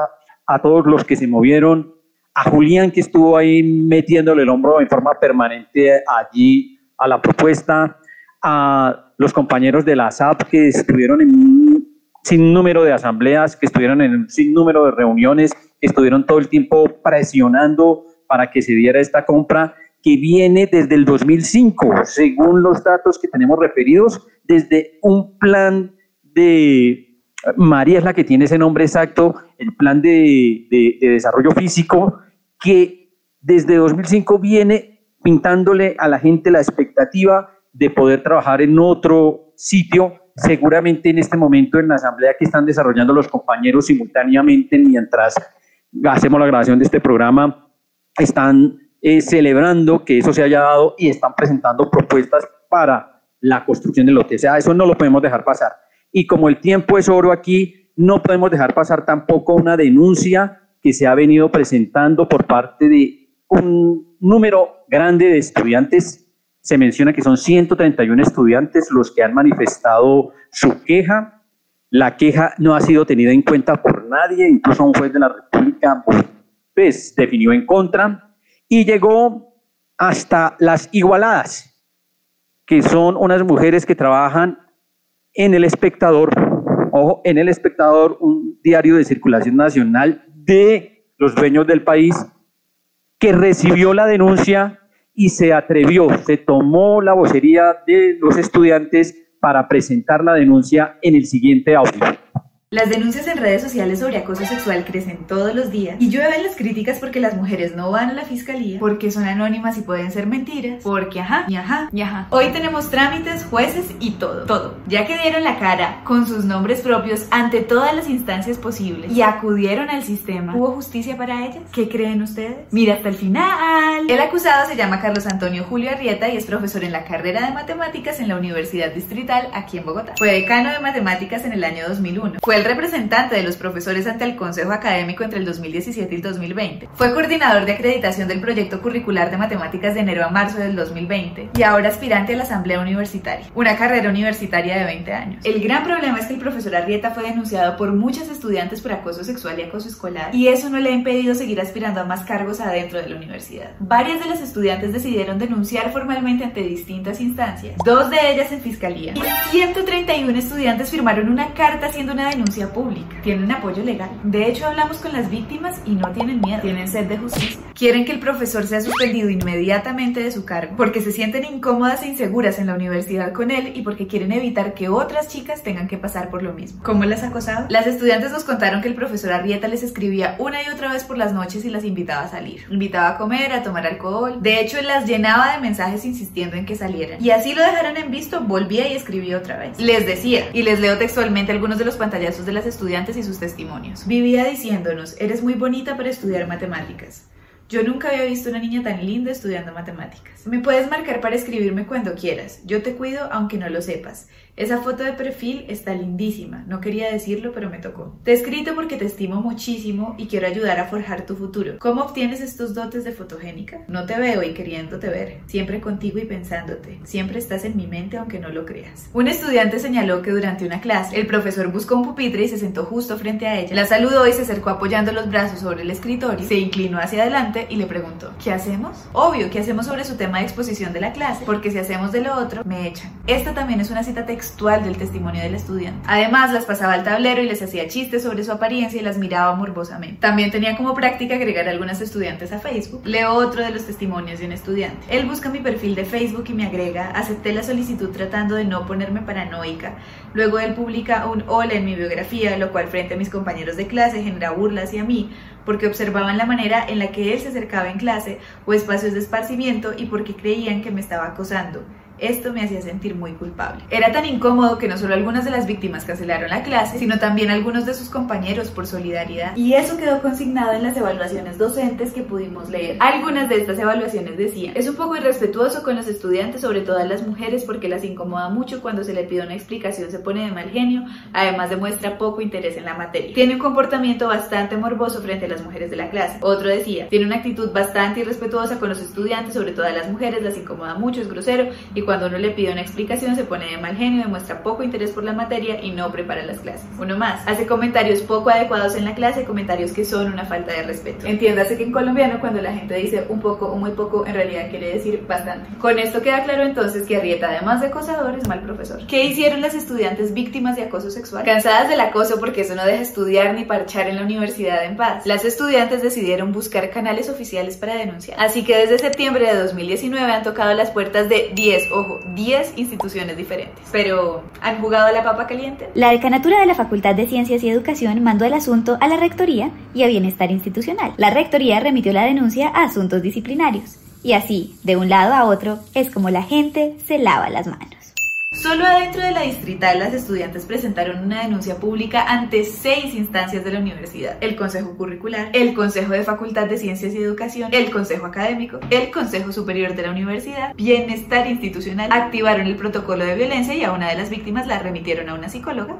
a todos los que se movieron, a Julián que estuvo ahí metiéndole el hombro en forma permanente allí a la propuesta, a los compañeros de la SAP que estuvieron en un sinnúmero de asambleas, que estuvieron en un sinnúmero de reuniones, que estuvieron todo el tiempo presionando para que se diera esta compra que viene desde el 2005, según los datos que tenemos referidos, desde un plan de, María es la que tiene ese nombre exacto, el plan de, de, de desarrollo físico, que desde 2005 viene pintándole a la gente la expectativa de poder trabajar en otro sitio, seguramente en este momento en la asamblea que están desarrollando los compañeros simultáneamente mientras hacemos la grabación de este programa, están eh, celebrando que eso se haya dado y están presentando propuestas para la construcción del lote. O sea, eso no lo podemos dejar pasar. Y como el tiempo es oro aquí, no podemos dejar pasar tampoco una denuncia se ha venido presentando por parte de un número grande de estudiantes. Se menciona que son 131 estudiantes los que han manifestado su queja. La queja no ha sido tenida en cuenta por nadie, incluso un juez de la República pues, definió en contra y llegó hasta las igualadas, que son unas mujeres que trabajan en El Espectador, ojo, en El Espectador, un diario de circulación nacional de los dueños del país, que recibió la denuncia y se atrevió, se tomó la vocería de los estudiantes para presentar la denuncia en el siguiente audio. Las denuncias en redes sociales sobre acoso sexual crecen todos los días y llueven las críticas porque las mujeres no van a la fiscalía, porque son anónimas y pueden ser mentiras, porque ajá, y ajá, y ajá. Hoy tenemos trámites, jueces y todo, todo. Ya que dieron la cara con sus nombres propios ante todas las instancias posibles y acudieron al sistema, ¿hubo justicia para ellas? ¿Qué creen ustedes? Mira hasta el final. El acusado se llama Carlos Antonio Julio Arrieta y es profesor en la carrera de matemáticas en la Universidad Distrital aquí en Bogotá. Fue decano de matemáticas en el año 2001. Fue el representante de los profesores ante el Consejo Académico entre el 2017 y el 2020. Fue coordinador de acreditación del proyecto curricular de matemáticas de enero a marzo del 2020 y ahora aspirante a la Asamblea Universitaria, una carrera universitaria de 20 años. El gran problema es que el profesor Arrieta fue denunciado por muchos estudiantes por acoso sexual y acoso escolar y eso no le ha impedido seguir aspirando a más cargos adentro de la universidad. Varias de las estudiantes decidieron denunciar formalmente ante distintas instancias, dos de ellas en fiscalía y 131 estudiantes firmaron una carta haciendo una denuncia denuncia pública, tienen apoyo legal. De hecho, hablamos con las víctimas y no tienen miedo, tienen sed de justicia. Quieren que el profesor sea suspendido inmediatamente de su cargo porque se sienten incómodas e inseguras en la universidad con él y porque quieren evitar que otras chicas tengan que pasar por lo mismo. ¿Cómo las acosaba? Las estudiantes nos contaron que el profesor Arrieta les escribía una y otra vez por las noches y las invitaba a salir. Invitaba a comer, a tomar alcohol. De hecho, las llenaba de mensajes insistiendo en que salieran. Y así lo dejaron en visto, volvía y escribía otra vez. Les decía, y les leo textualmente algunos de los pantallazos de las estudiantes y sus testimonios. Vivía diciéndonos, eres muy bonita para estudiar matemáticas. Yo nunca había visto una niña tan linda estudiando matemáticas. Me puedes marcar para escribirme cuando quieras. Yo te cuido aunque no lo sepas. Esa foto de perfil está lindísima. No quería decirlo, pero me tocó. Te he escrito porque te estimo muchísimo y quiero ayudar a forjar tu futuro. ¿Cómo obtienes estos dotes de fotogénica? No te veo y queriéndote ver. Siempre contigo y pensándote. Siempre estás en mi mente aunque no lo creas. Un estudiante señaló que durante una clase el profesor buscó un pupitre y se sentó justo frente a ella. La saludó y se acercó apoyando los brazos sobre el escritorio. Se inclinó hacia adelante y le preguntó, ¿qué hacemos? Obvio, ¿qué hacemos sobre su tema de exposición de la clase? Porque si hacemos de lo otro, me echan. Esta también es una cita textual del testimonio del estudiante. Además, las pasaba al tablero y les hacía chistes sobre su apariencia y las miraba morbosamente. También tenía como práctica agregar a algunas estudiantes a Facebook. Leo otro de los testimonios de un estudiante. Él busca mi perfil de Facebook y me agrega. Acepté la solicitud tratando de no ponerme paranoica. Luego él publica un hola en mi biografía, lo cual frente a mis compañeros de clase genera burlas hacia mí porque observaban la manera en la que él se acercaba en clase o espacios de esparcimiento y porque creían que me estaba acosando. Esto me hacía sentir muy culpable. Era tan incómodo que no solo algunas de las víctimas cancelaron la clase, sino también algunos de sus compañeros por solidaridad. Y eso quedó consignado en las evaluaciones docentes que pudimos leer. Algunas de estas evaluaciones decían, es un poco irrespetuoso con los estudiantes, sobre todo a las mujeres, porque las incomoda mucho cuando se le pide una explicación, se pone de mal genio, además demuestra poco interés en la materia. Tiene un comportamiento bastante morboso frente a las mujeres de la clase. Otro decía, tiene una actitud bastante irrespetuosa con los estudiantes, sobre todo a las mujeres, las incomoda mucho, es grosero y cuando uno le pide una explicación se pone de mal genio, demuestra poco interés por la materia y no prepara las clases. Uno más, hace comentarios poco adecuados en la clase, comentarios que son una falta de respeto. Entiéndase que en colombiano cuando la gente dice un poco o muy poco, en realidad quiere decir bastante. Con esto queda claro entonces que Arrieta, además de acosador, es mal profesor. ¿Qué hicieron las estudiantes víctimas de acoso sexual? Cansadas del acoso porque eso no deja estudiar ni parchar en la universidad en paz, las estudiantes decidieron buscar canales oficiales para denunciar. Así que desde septiembre de 2019 han tocado las puertas de 10, ojo, 10 instituciones diferentes. Pero, ¿han jugado a la papa caliente? La decanatura de la Facultad de Ciencias y Educación mandó el asunto a la Rectoría y a Bienestar Institucional. La Rectoría remitió la denuncia a Asuntos Disciplinarios. Y así, de un lado a otro, es como la gente se lava las manos. Solo adentro de la distrital las estudiantes presentaron una denuncia pública ante seis instancias de la universidad. El Consejo Curricular, el Consejo de Facultad de Ciencias y Educación, el Consejo Académico, el Consejo Superior de la Universidad, Bienestar Institucional, activaron el protocolo de violencia y a una de las víctimas la remitieron a una psicóloga.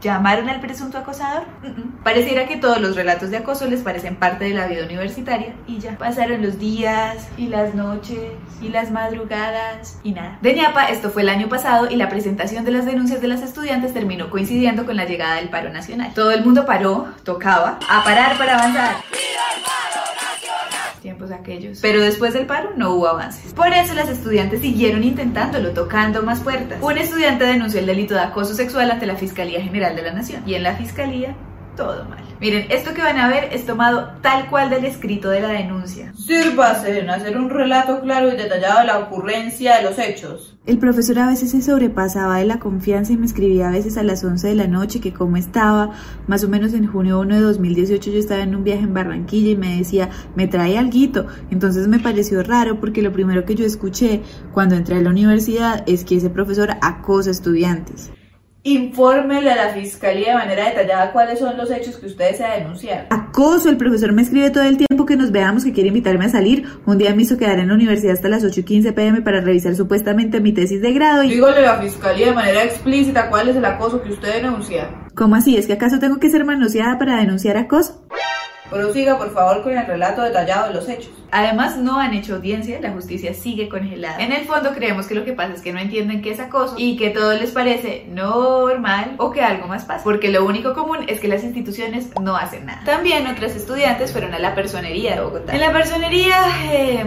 ¿Llamaron al presunto acosador? Pareciera que todos los relatos de acoso les parecen parte de la vida universitaria y ya. Pasaron los días y las noches y las madrugadas y nada. De ñapa, esto fue el año pasado y la presentación de las denuncias de las estudiantes terminó coincidiendo con la llegada del paro nacional. Todo el mundo paró, tocaba, a parar para avanzar aquellos. Pero después del paro no hubo avances. Por eso las estudiantes siguieron intentándolo, tocando más puertas. Un estudiante denunció el delito de acoso sexual ante la Fiscalía General de la Nación. Y en la Fiscalía, todo mal. Miren, esto que van a ver es tomado tal cual del escrito de la denuncia. Sírvase en hacer un relato claro y detallado de la ocurrencia de los hechos. El profesor a veces se sobrepasaba de la confianza y me escribía a veces a las 11 de la noche que cómo estaba. Más o menos en junio 1 de 2018 yo estaba en un viaje en Barranquilla y me decía, me trae alguito. Entonces me pareció raro porque lo primero que yo escuché cuando entré a la universidad es que ese profesor acosa estudiantes. Infórmele a la fiscalía de manera detallada cuáles son los hechos que ustedes se denunciaron. Acoso, el profesor me escribe todo el tiempo que nos veamos, que quiere invitarme a salir. Un día me hizo quedar en la universidad hasta las 8 y 15 pm para revisar supuestamente mi tesis de grado. Y... Dígale a la fiscalía de manera explícita cuál es el acoso que usted denuncia. ¿Cómo así? ¿Es que acaso tengo que ser manoseada para denunciar acoso? Prosiga, por favor, con el relato detallado de los hechos. Además, no han hecho audiencia, la justicia sigue congelada. En el fondo, creemos que lo que pasa es que no entienden qué es acoso y que todo les parece normal o que algo más pasa. Porque lo único común es que las instituciones no hacen nada. También otras estudiantes fueron a la personería de Bogotá. En la personería, eh,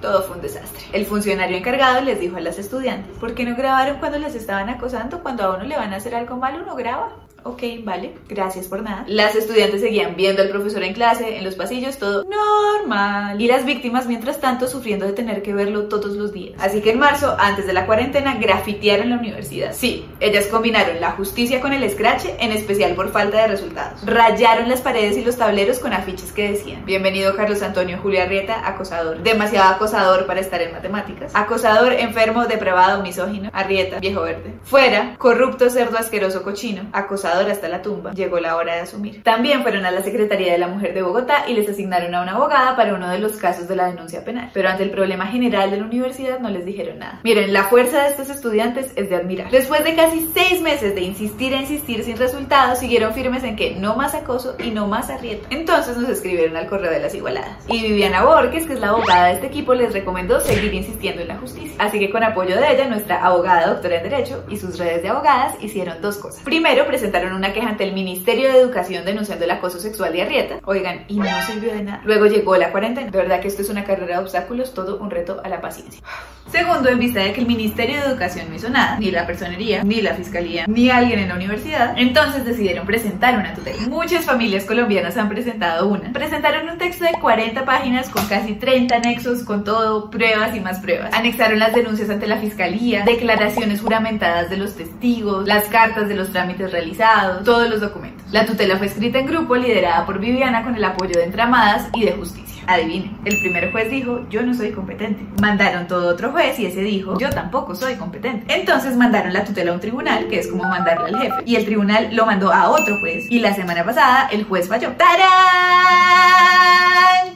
todo fue un desastre. El funcionario encargado les dijo a las estudiantes, ¿por qué no grabaron cuando las estaban acosando? Cuando a uno le van a hacer algo malo, uno graba. Ok, vale, gracias por nada. Las estudiantes seguían viendo al profesor en clase, en los pasillos, todo normal. Y las víctimas, mientras tanto, sufriendo de tener que verlo todos los días. Así que en marzo, antes de la cuarentena, grafitearon la universidad. Sí, ellas combinaron la justicia con el scratch, en especial por falta de resultados. Rayaron las paredes y los tableros con afiches que decían: Bienvenido Carlos Antonio Julia Arrieta, acosador. Demasiado acosador para estar en matemáticas. Acosador, enfermo, depravado, misógino. Arrieta, viejo verde. Fuera, corrupto, cerdo asqueroso, cochino. Acosador hasta la tumba. Llegó la hora de asumir. También fueron a la Secretaría de la Mujer de Bogotá y les asignaron a una abogada para uno de los casos de la denuncia penal. Pero ante el problema general de la universidad no les dijeron nada. Miren, la fuerza de estos estudiantes es de admirar. Después de casi seis meses de insistir e insistir sin resultados, siguieron firmes en que no más acoso y no más arrieta. Entonces nos escribieron al correo de las igualadas. Y Viviana Borges, que es la abogada de este equipo, les recomendó seguir insistiendo en la justicia. Así que con apoyo de ella, nuestra abogada doctora en Derecho y sus redes de abogadas hicieron dos cosas. Primero, presentaron una queja ante el Ministerio de Educación denunciando el acoso sexual de Arrieta. Oigan, y no sirvió de nada. Luego llegó la cuarentena. De verdad que esto es una carrera de obstáculos, todo un reto a la paciencia. Segundo, en vista de que el Ministerio de Educación no hizo nada, ni la personería, ni la fiscalía, ni alguien en la universidad, entonces decidieron presentar una tutela. Muchas familias colombianas han presentado una. Presentaron un texto de 40 páginas con casi 30 anexos, con todo, pruebas y más pruebas. Anexaron las denuncias ante la fiscalía, declaraciones juramentadas de los testigos, las cartas de los trámites realizados, todos los documentos. La tutela fue escrita en grupo, liderada por Viviana con el apoyo de Entramadas y de Justicia. Adivinen, el primer juez dijo, yo no soy competente. Mandaron todo otro juez y ese dijo, yo tampoco soy competente. Entonces mandaron la tutela a un tribunal, que es como mandarla al jefe. Y el tribunal lo mandó a otro juez. Y la semana pasada el juez falló. ¡Tarán!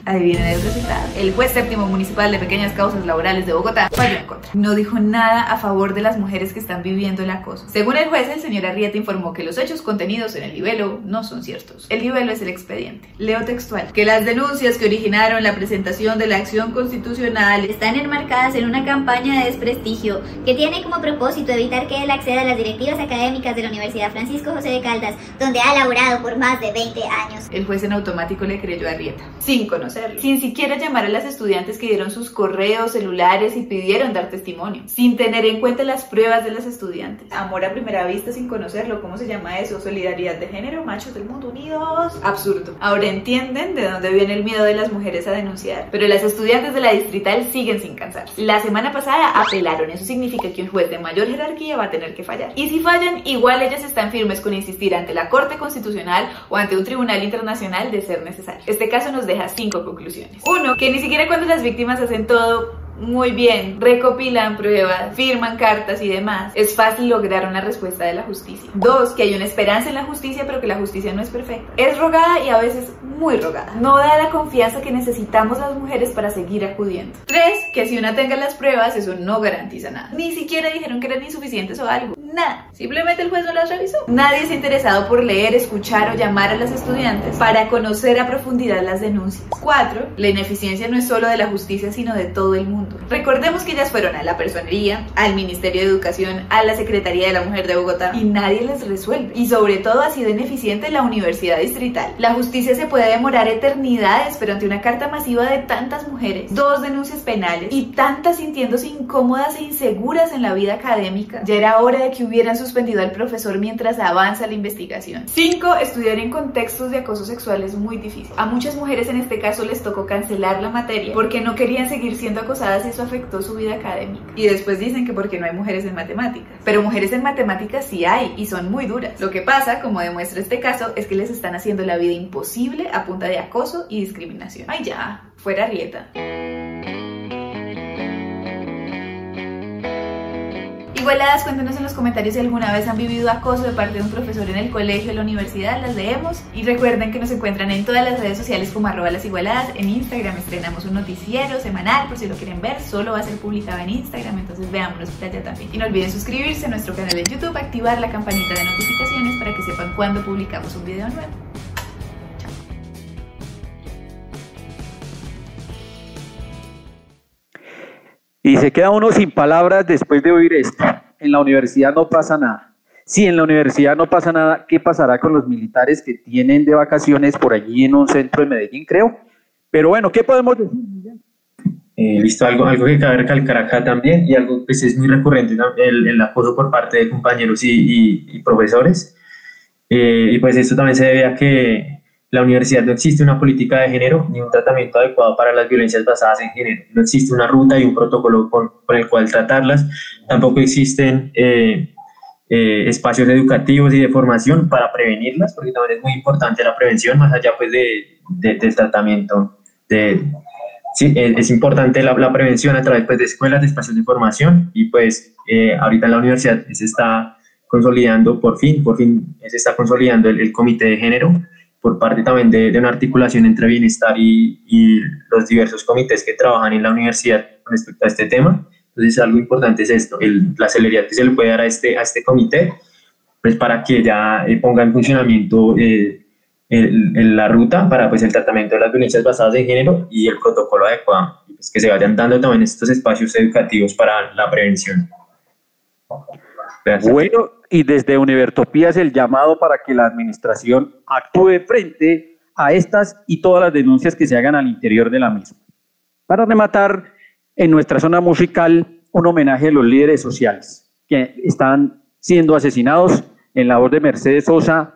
Adivinen el resultado. El juez séptimo municipal de pequeñas causas laborales de Bogotá falló en contra. No dijo nada a favor de las mujeres que están viviendo el acoso. Según el juez, el señor Arrieta informó que los hechos contenidos en el libelo no son ciertos. El libelo es el expediente. Leo textual. Que las denuncias que originaron la presentación de la acción constitucional están enmarcadas en una campaña de desprestigio que tiene como propósito evitar que él acceda a las directivas académicas de la Universidad Francisco José de Caldas, donde ha laborado por más de 20 años. El juez en automático le creyó a Arrieta, sin conocerlo, sin siquiera llamar a las estudiantes que dieron sus correos, celulares y pidieron dar testimonio, sin tener en cuenta las pruebas de las estudiantes. Amor a primera vista sin conocerlo, ¿cómo se llama eso? Solidaridad de género, machos del mundo unidos. Absurdo. Ahora entienden de dónde viene el miedo de las mujeres a denunciar, pero las estudiantes de la distrital siguen sin cansarse. La semana pasada apelaron, eso significa que un juez de mayor jerarquía va a tener que fallar. Y si fallan, igual ellas están firmes con insistir ante la Corte Constitucional o ante un tribunal internacional de ser necesario. Este caso nos deja cinco conclusiones. Uno, que ni siquiera cuando las víctimas hacen todo muy bien, recopilan pruebas, firman cartas y demás, es fácil lograr una respuesta de la justicia. Dos, que hay una esperanza en la justicia, pero que la justicia no es perfecta. Es rogada y a veces muy rogada. No da la confianza que necesitamos las mujeres para seguir acudiendo. Tres, que si una tenga las pruebas, eso no garantiza nada. Ni siquiera dijeron que eran insuficientes o algo. Nada. Simplemente el juez no las revisó. Nadie ha interesado por leer, escuchar o llamar a las estudiantes para conocer a profundidad las denuncias. Cuatro, la ineficiencia no es solo de la justicia, sino de todo el mundo. Recordemos que ellas fueron a la personería, al Ministerio de Educación, a la Secretaría de la Mujer de Bogotá y nadie les resuelve. Y sobre todo ha sido ineficiente la Universidad Distrital. La justicia se puede demorar eternidades, pero ante una carta masiva de tantas mujeres, dos denuncias penales y tantas sintiéndose incómodas e inseguras en la vida académica, ya era hora de que hubieran suspendido al profesor mientras avanza la investigación. 5. Estudiar en contextos de acoso sexual es muy difícil. A muchas mujeres en este caso les tocó cancelar la materia porque no querían seguir siendo acosadas y eso afectó su vida académica. Y después dicen que porque no hay mujeres en matemáticas. Pero mujeres en matemáticas sí hay y son muy duras. Lo que pasa, como demuestra este caso, es que les están haciendo la vida imposible a punta de acoso y discriminación. Ay ya, fuera rieta. Igualadas, cuéntenos en los comentarios si alguna vez han vivido acoso de parte de un profesor en el colegio, en la universidad, las leemos. Y recuerden que nos encuentran en todas las redes sociales como arroba las igualadas. En Instagram estrenamos un noticiero semanal, por si lo quieren ver, solo va a ser publicado en Instagram, entonces veámonos por allá también. Y no olviden suscribirse a nuestro canal de YouTube, activar la campanita de notificaciones para que sepan cuando publicamos un video nuevo. Y se queda uno sin palabras después de oír esto. En la universidad no pasa nada. Si en la universidad no pasa nada, ¿qué pasará con los militares que tienen de vacaciones por allí en un centro de Medellín, creo? Pero bueno, ¿qué podemos decir? Eh, listo, algo, algo que cabe recalcar acá también y algo que pues, es muy recurrente, ¿no? el, el acoso por parte de compañeros y, y, y profesores. Eh, y pues esto también se debe a que la universidad no existe una política de género ni un tratamiento adecuado para las violencias basadas en género. No existe una ruta y un protocolo con, con el cual tratarlas. Tampoco existen eh, eh, espacios educativos y de formación para prevenirlas, porque también es muy importante la prevención, más allá pues de, de- del tratamiento. De, sí, es, es importante la, la prevención a través pues, de escuelas, de espacios de formación, y pues eh, ahorita en la universidad se está consolidando, por fin, por fin se está consolidando el, el comité de género, por parte también de, una articulación entre bienestar y, los diversos comités que trabajan en la universidad respecto a este tema. Entonces, algo importante es esto, la celeridad que se le puede dar a este, a este comité, pues para que ya eh, ponga en funcionamiento eh, la ruta para pues, el tratamiento de las violencias basadas en género y el protocolo adecuado, pues, que se vayan dando también estos espacios educativos para la prevención. Gracias. Bueno, y desde Univertopías el llamado para que la administración actúe frente a estas y todas las denuncias que se hagan al interior de la misma. Para rematar, en nuestra zona musical, un homenaje a los líderes sociales que están siendo asesinados en la voz de Mercedes Sosa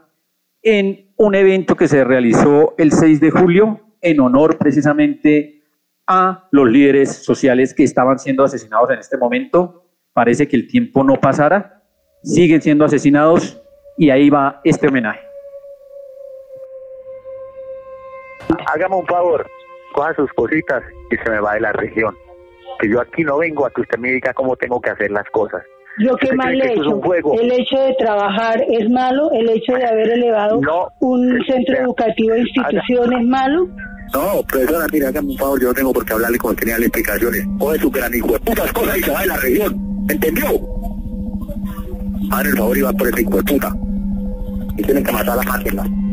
en un evento que se realizó el 6 de julio en honor precisamente a los líderes sociales que estaban siendo asesinados en este momento. Parece que el tiempo no pasará, siguen siendo asesinados y ahí va este homenaje. Hágame un favor, coja sus cositas y se me va de la región. Que yo aquí no vengo a que usted me diga cómo tengo que hacer las cosas. Yo qué ¿Usted mal he que esto es hecho. El hecho de trabajar es malo, el hecho de haber elevado un centro educativo e institución es malo. No, profesora, mira, hágame un favor, yo no tengo por qué hablarle como tenía las explicaciones. Coge su gran hijo de putas cosas y se va de la región. ¿Entendió? Háganle el favor y va por ese hijo de puta. Y tienen que matar a la máquina.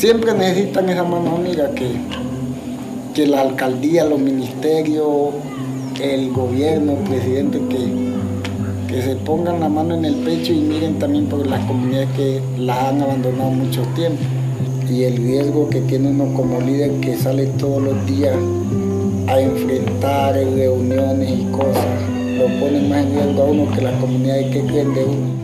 Siempre necesitan esa mano amiga que, que la alcaldía, los ministerios, el gobierno, el presidente, que, que se pongan la mano en el pecho y miren también por las comunidades que las han abandonado mucho tiempo y el riesgo que tiene uno como líder que sale todos los días a enfrentar reuniones y cosas, lo ponen más en riesgo a uno que las comunidades que creen de uno.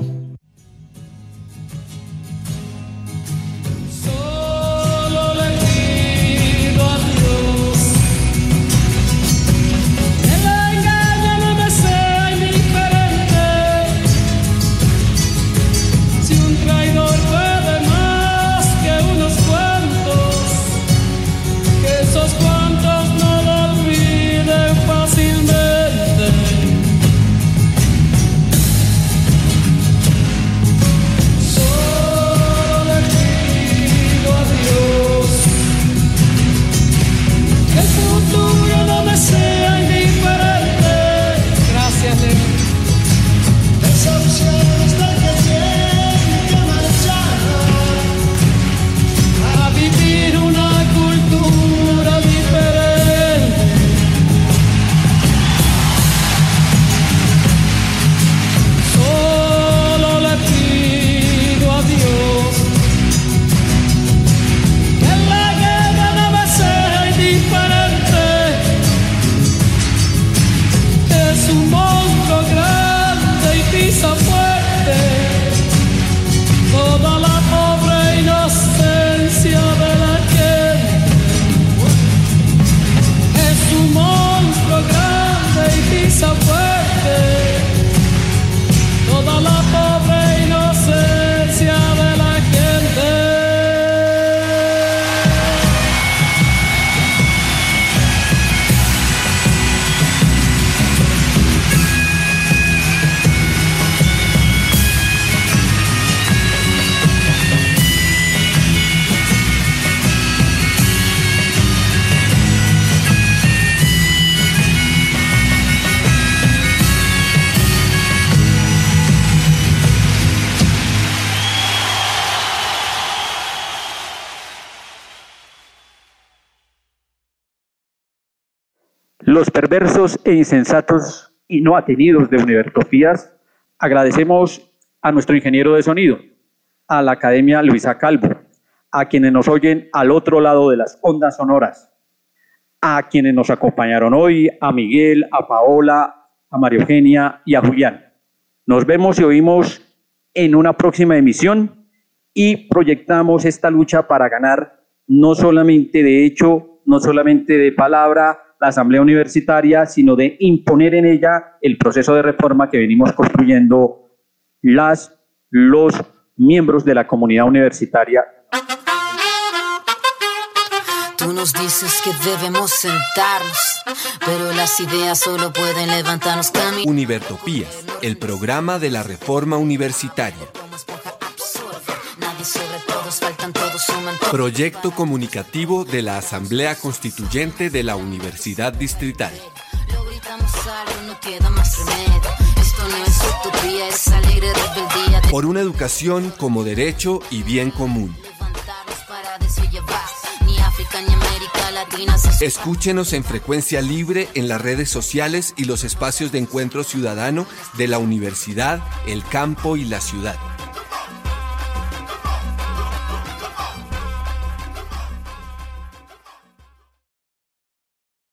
Los perversos e insensatos y no atenidos de Univertopías, agradecemos a nuestro ingeniero de sonido, a la Academia Luisa Calvo, a quienes nos oyen al otro lado de las ondas sonoras, a quienes nos acompañaron hoy, a Miguel, a Paola, a María Eugenia y a Julián. Nos vemos y oímos en una próxima emisión y proyectamos esta lucha para ganar no solamente de hecho, no solamente de palabra, la Asamblea Universitaria, sino de imponer en ella el proceso de reforma que venimos construyendo las, los miembros de la comunidad universitaria Tú nos dices que debemos sentarnos, pero las ideas solo pueden levantarnos camino. Univertopías, el programa de la reforma universitaria. Proyecto comunicativo de la Asamblea Constituyente de la Universidad Distrital. Por una educación como derecho y bien común. Escúchenos en frecuencia libre en las redes sociales y los espacios de encuentro ciudadano de la universidad, el campo y la ciudad.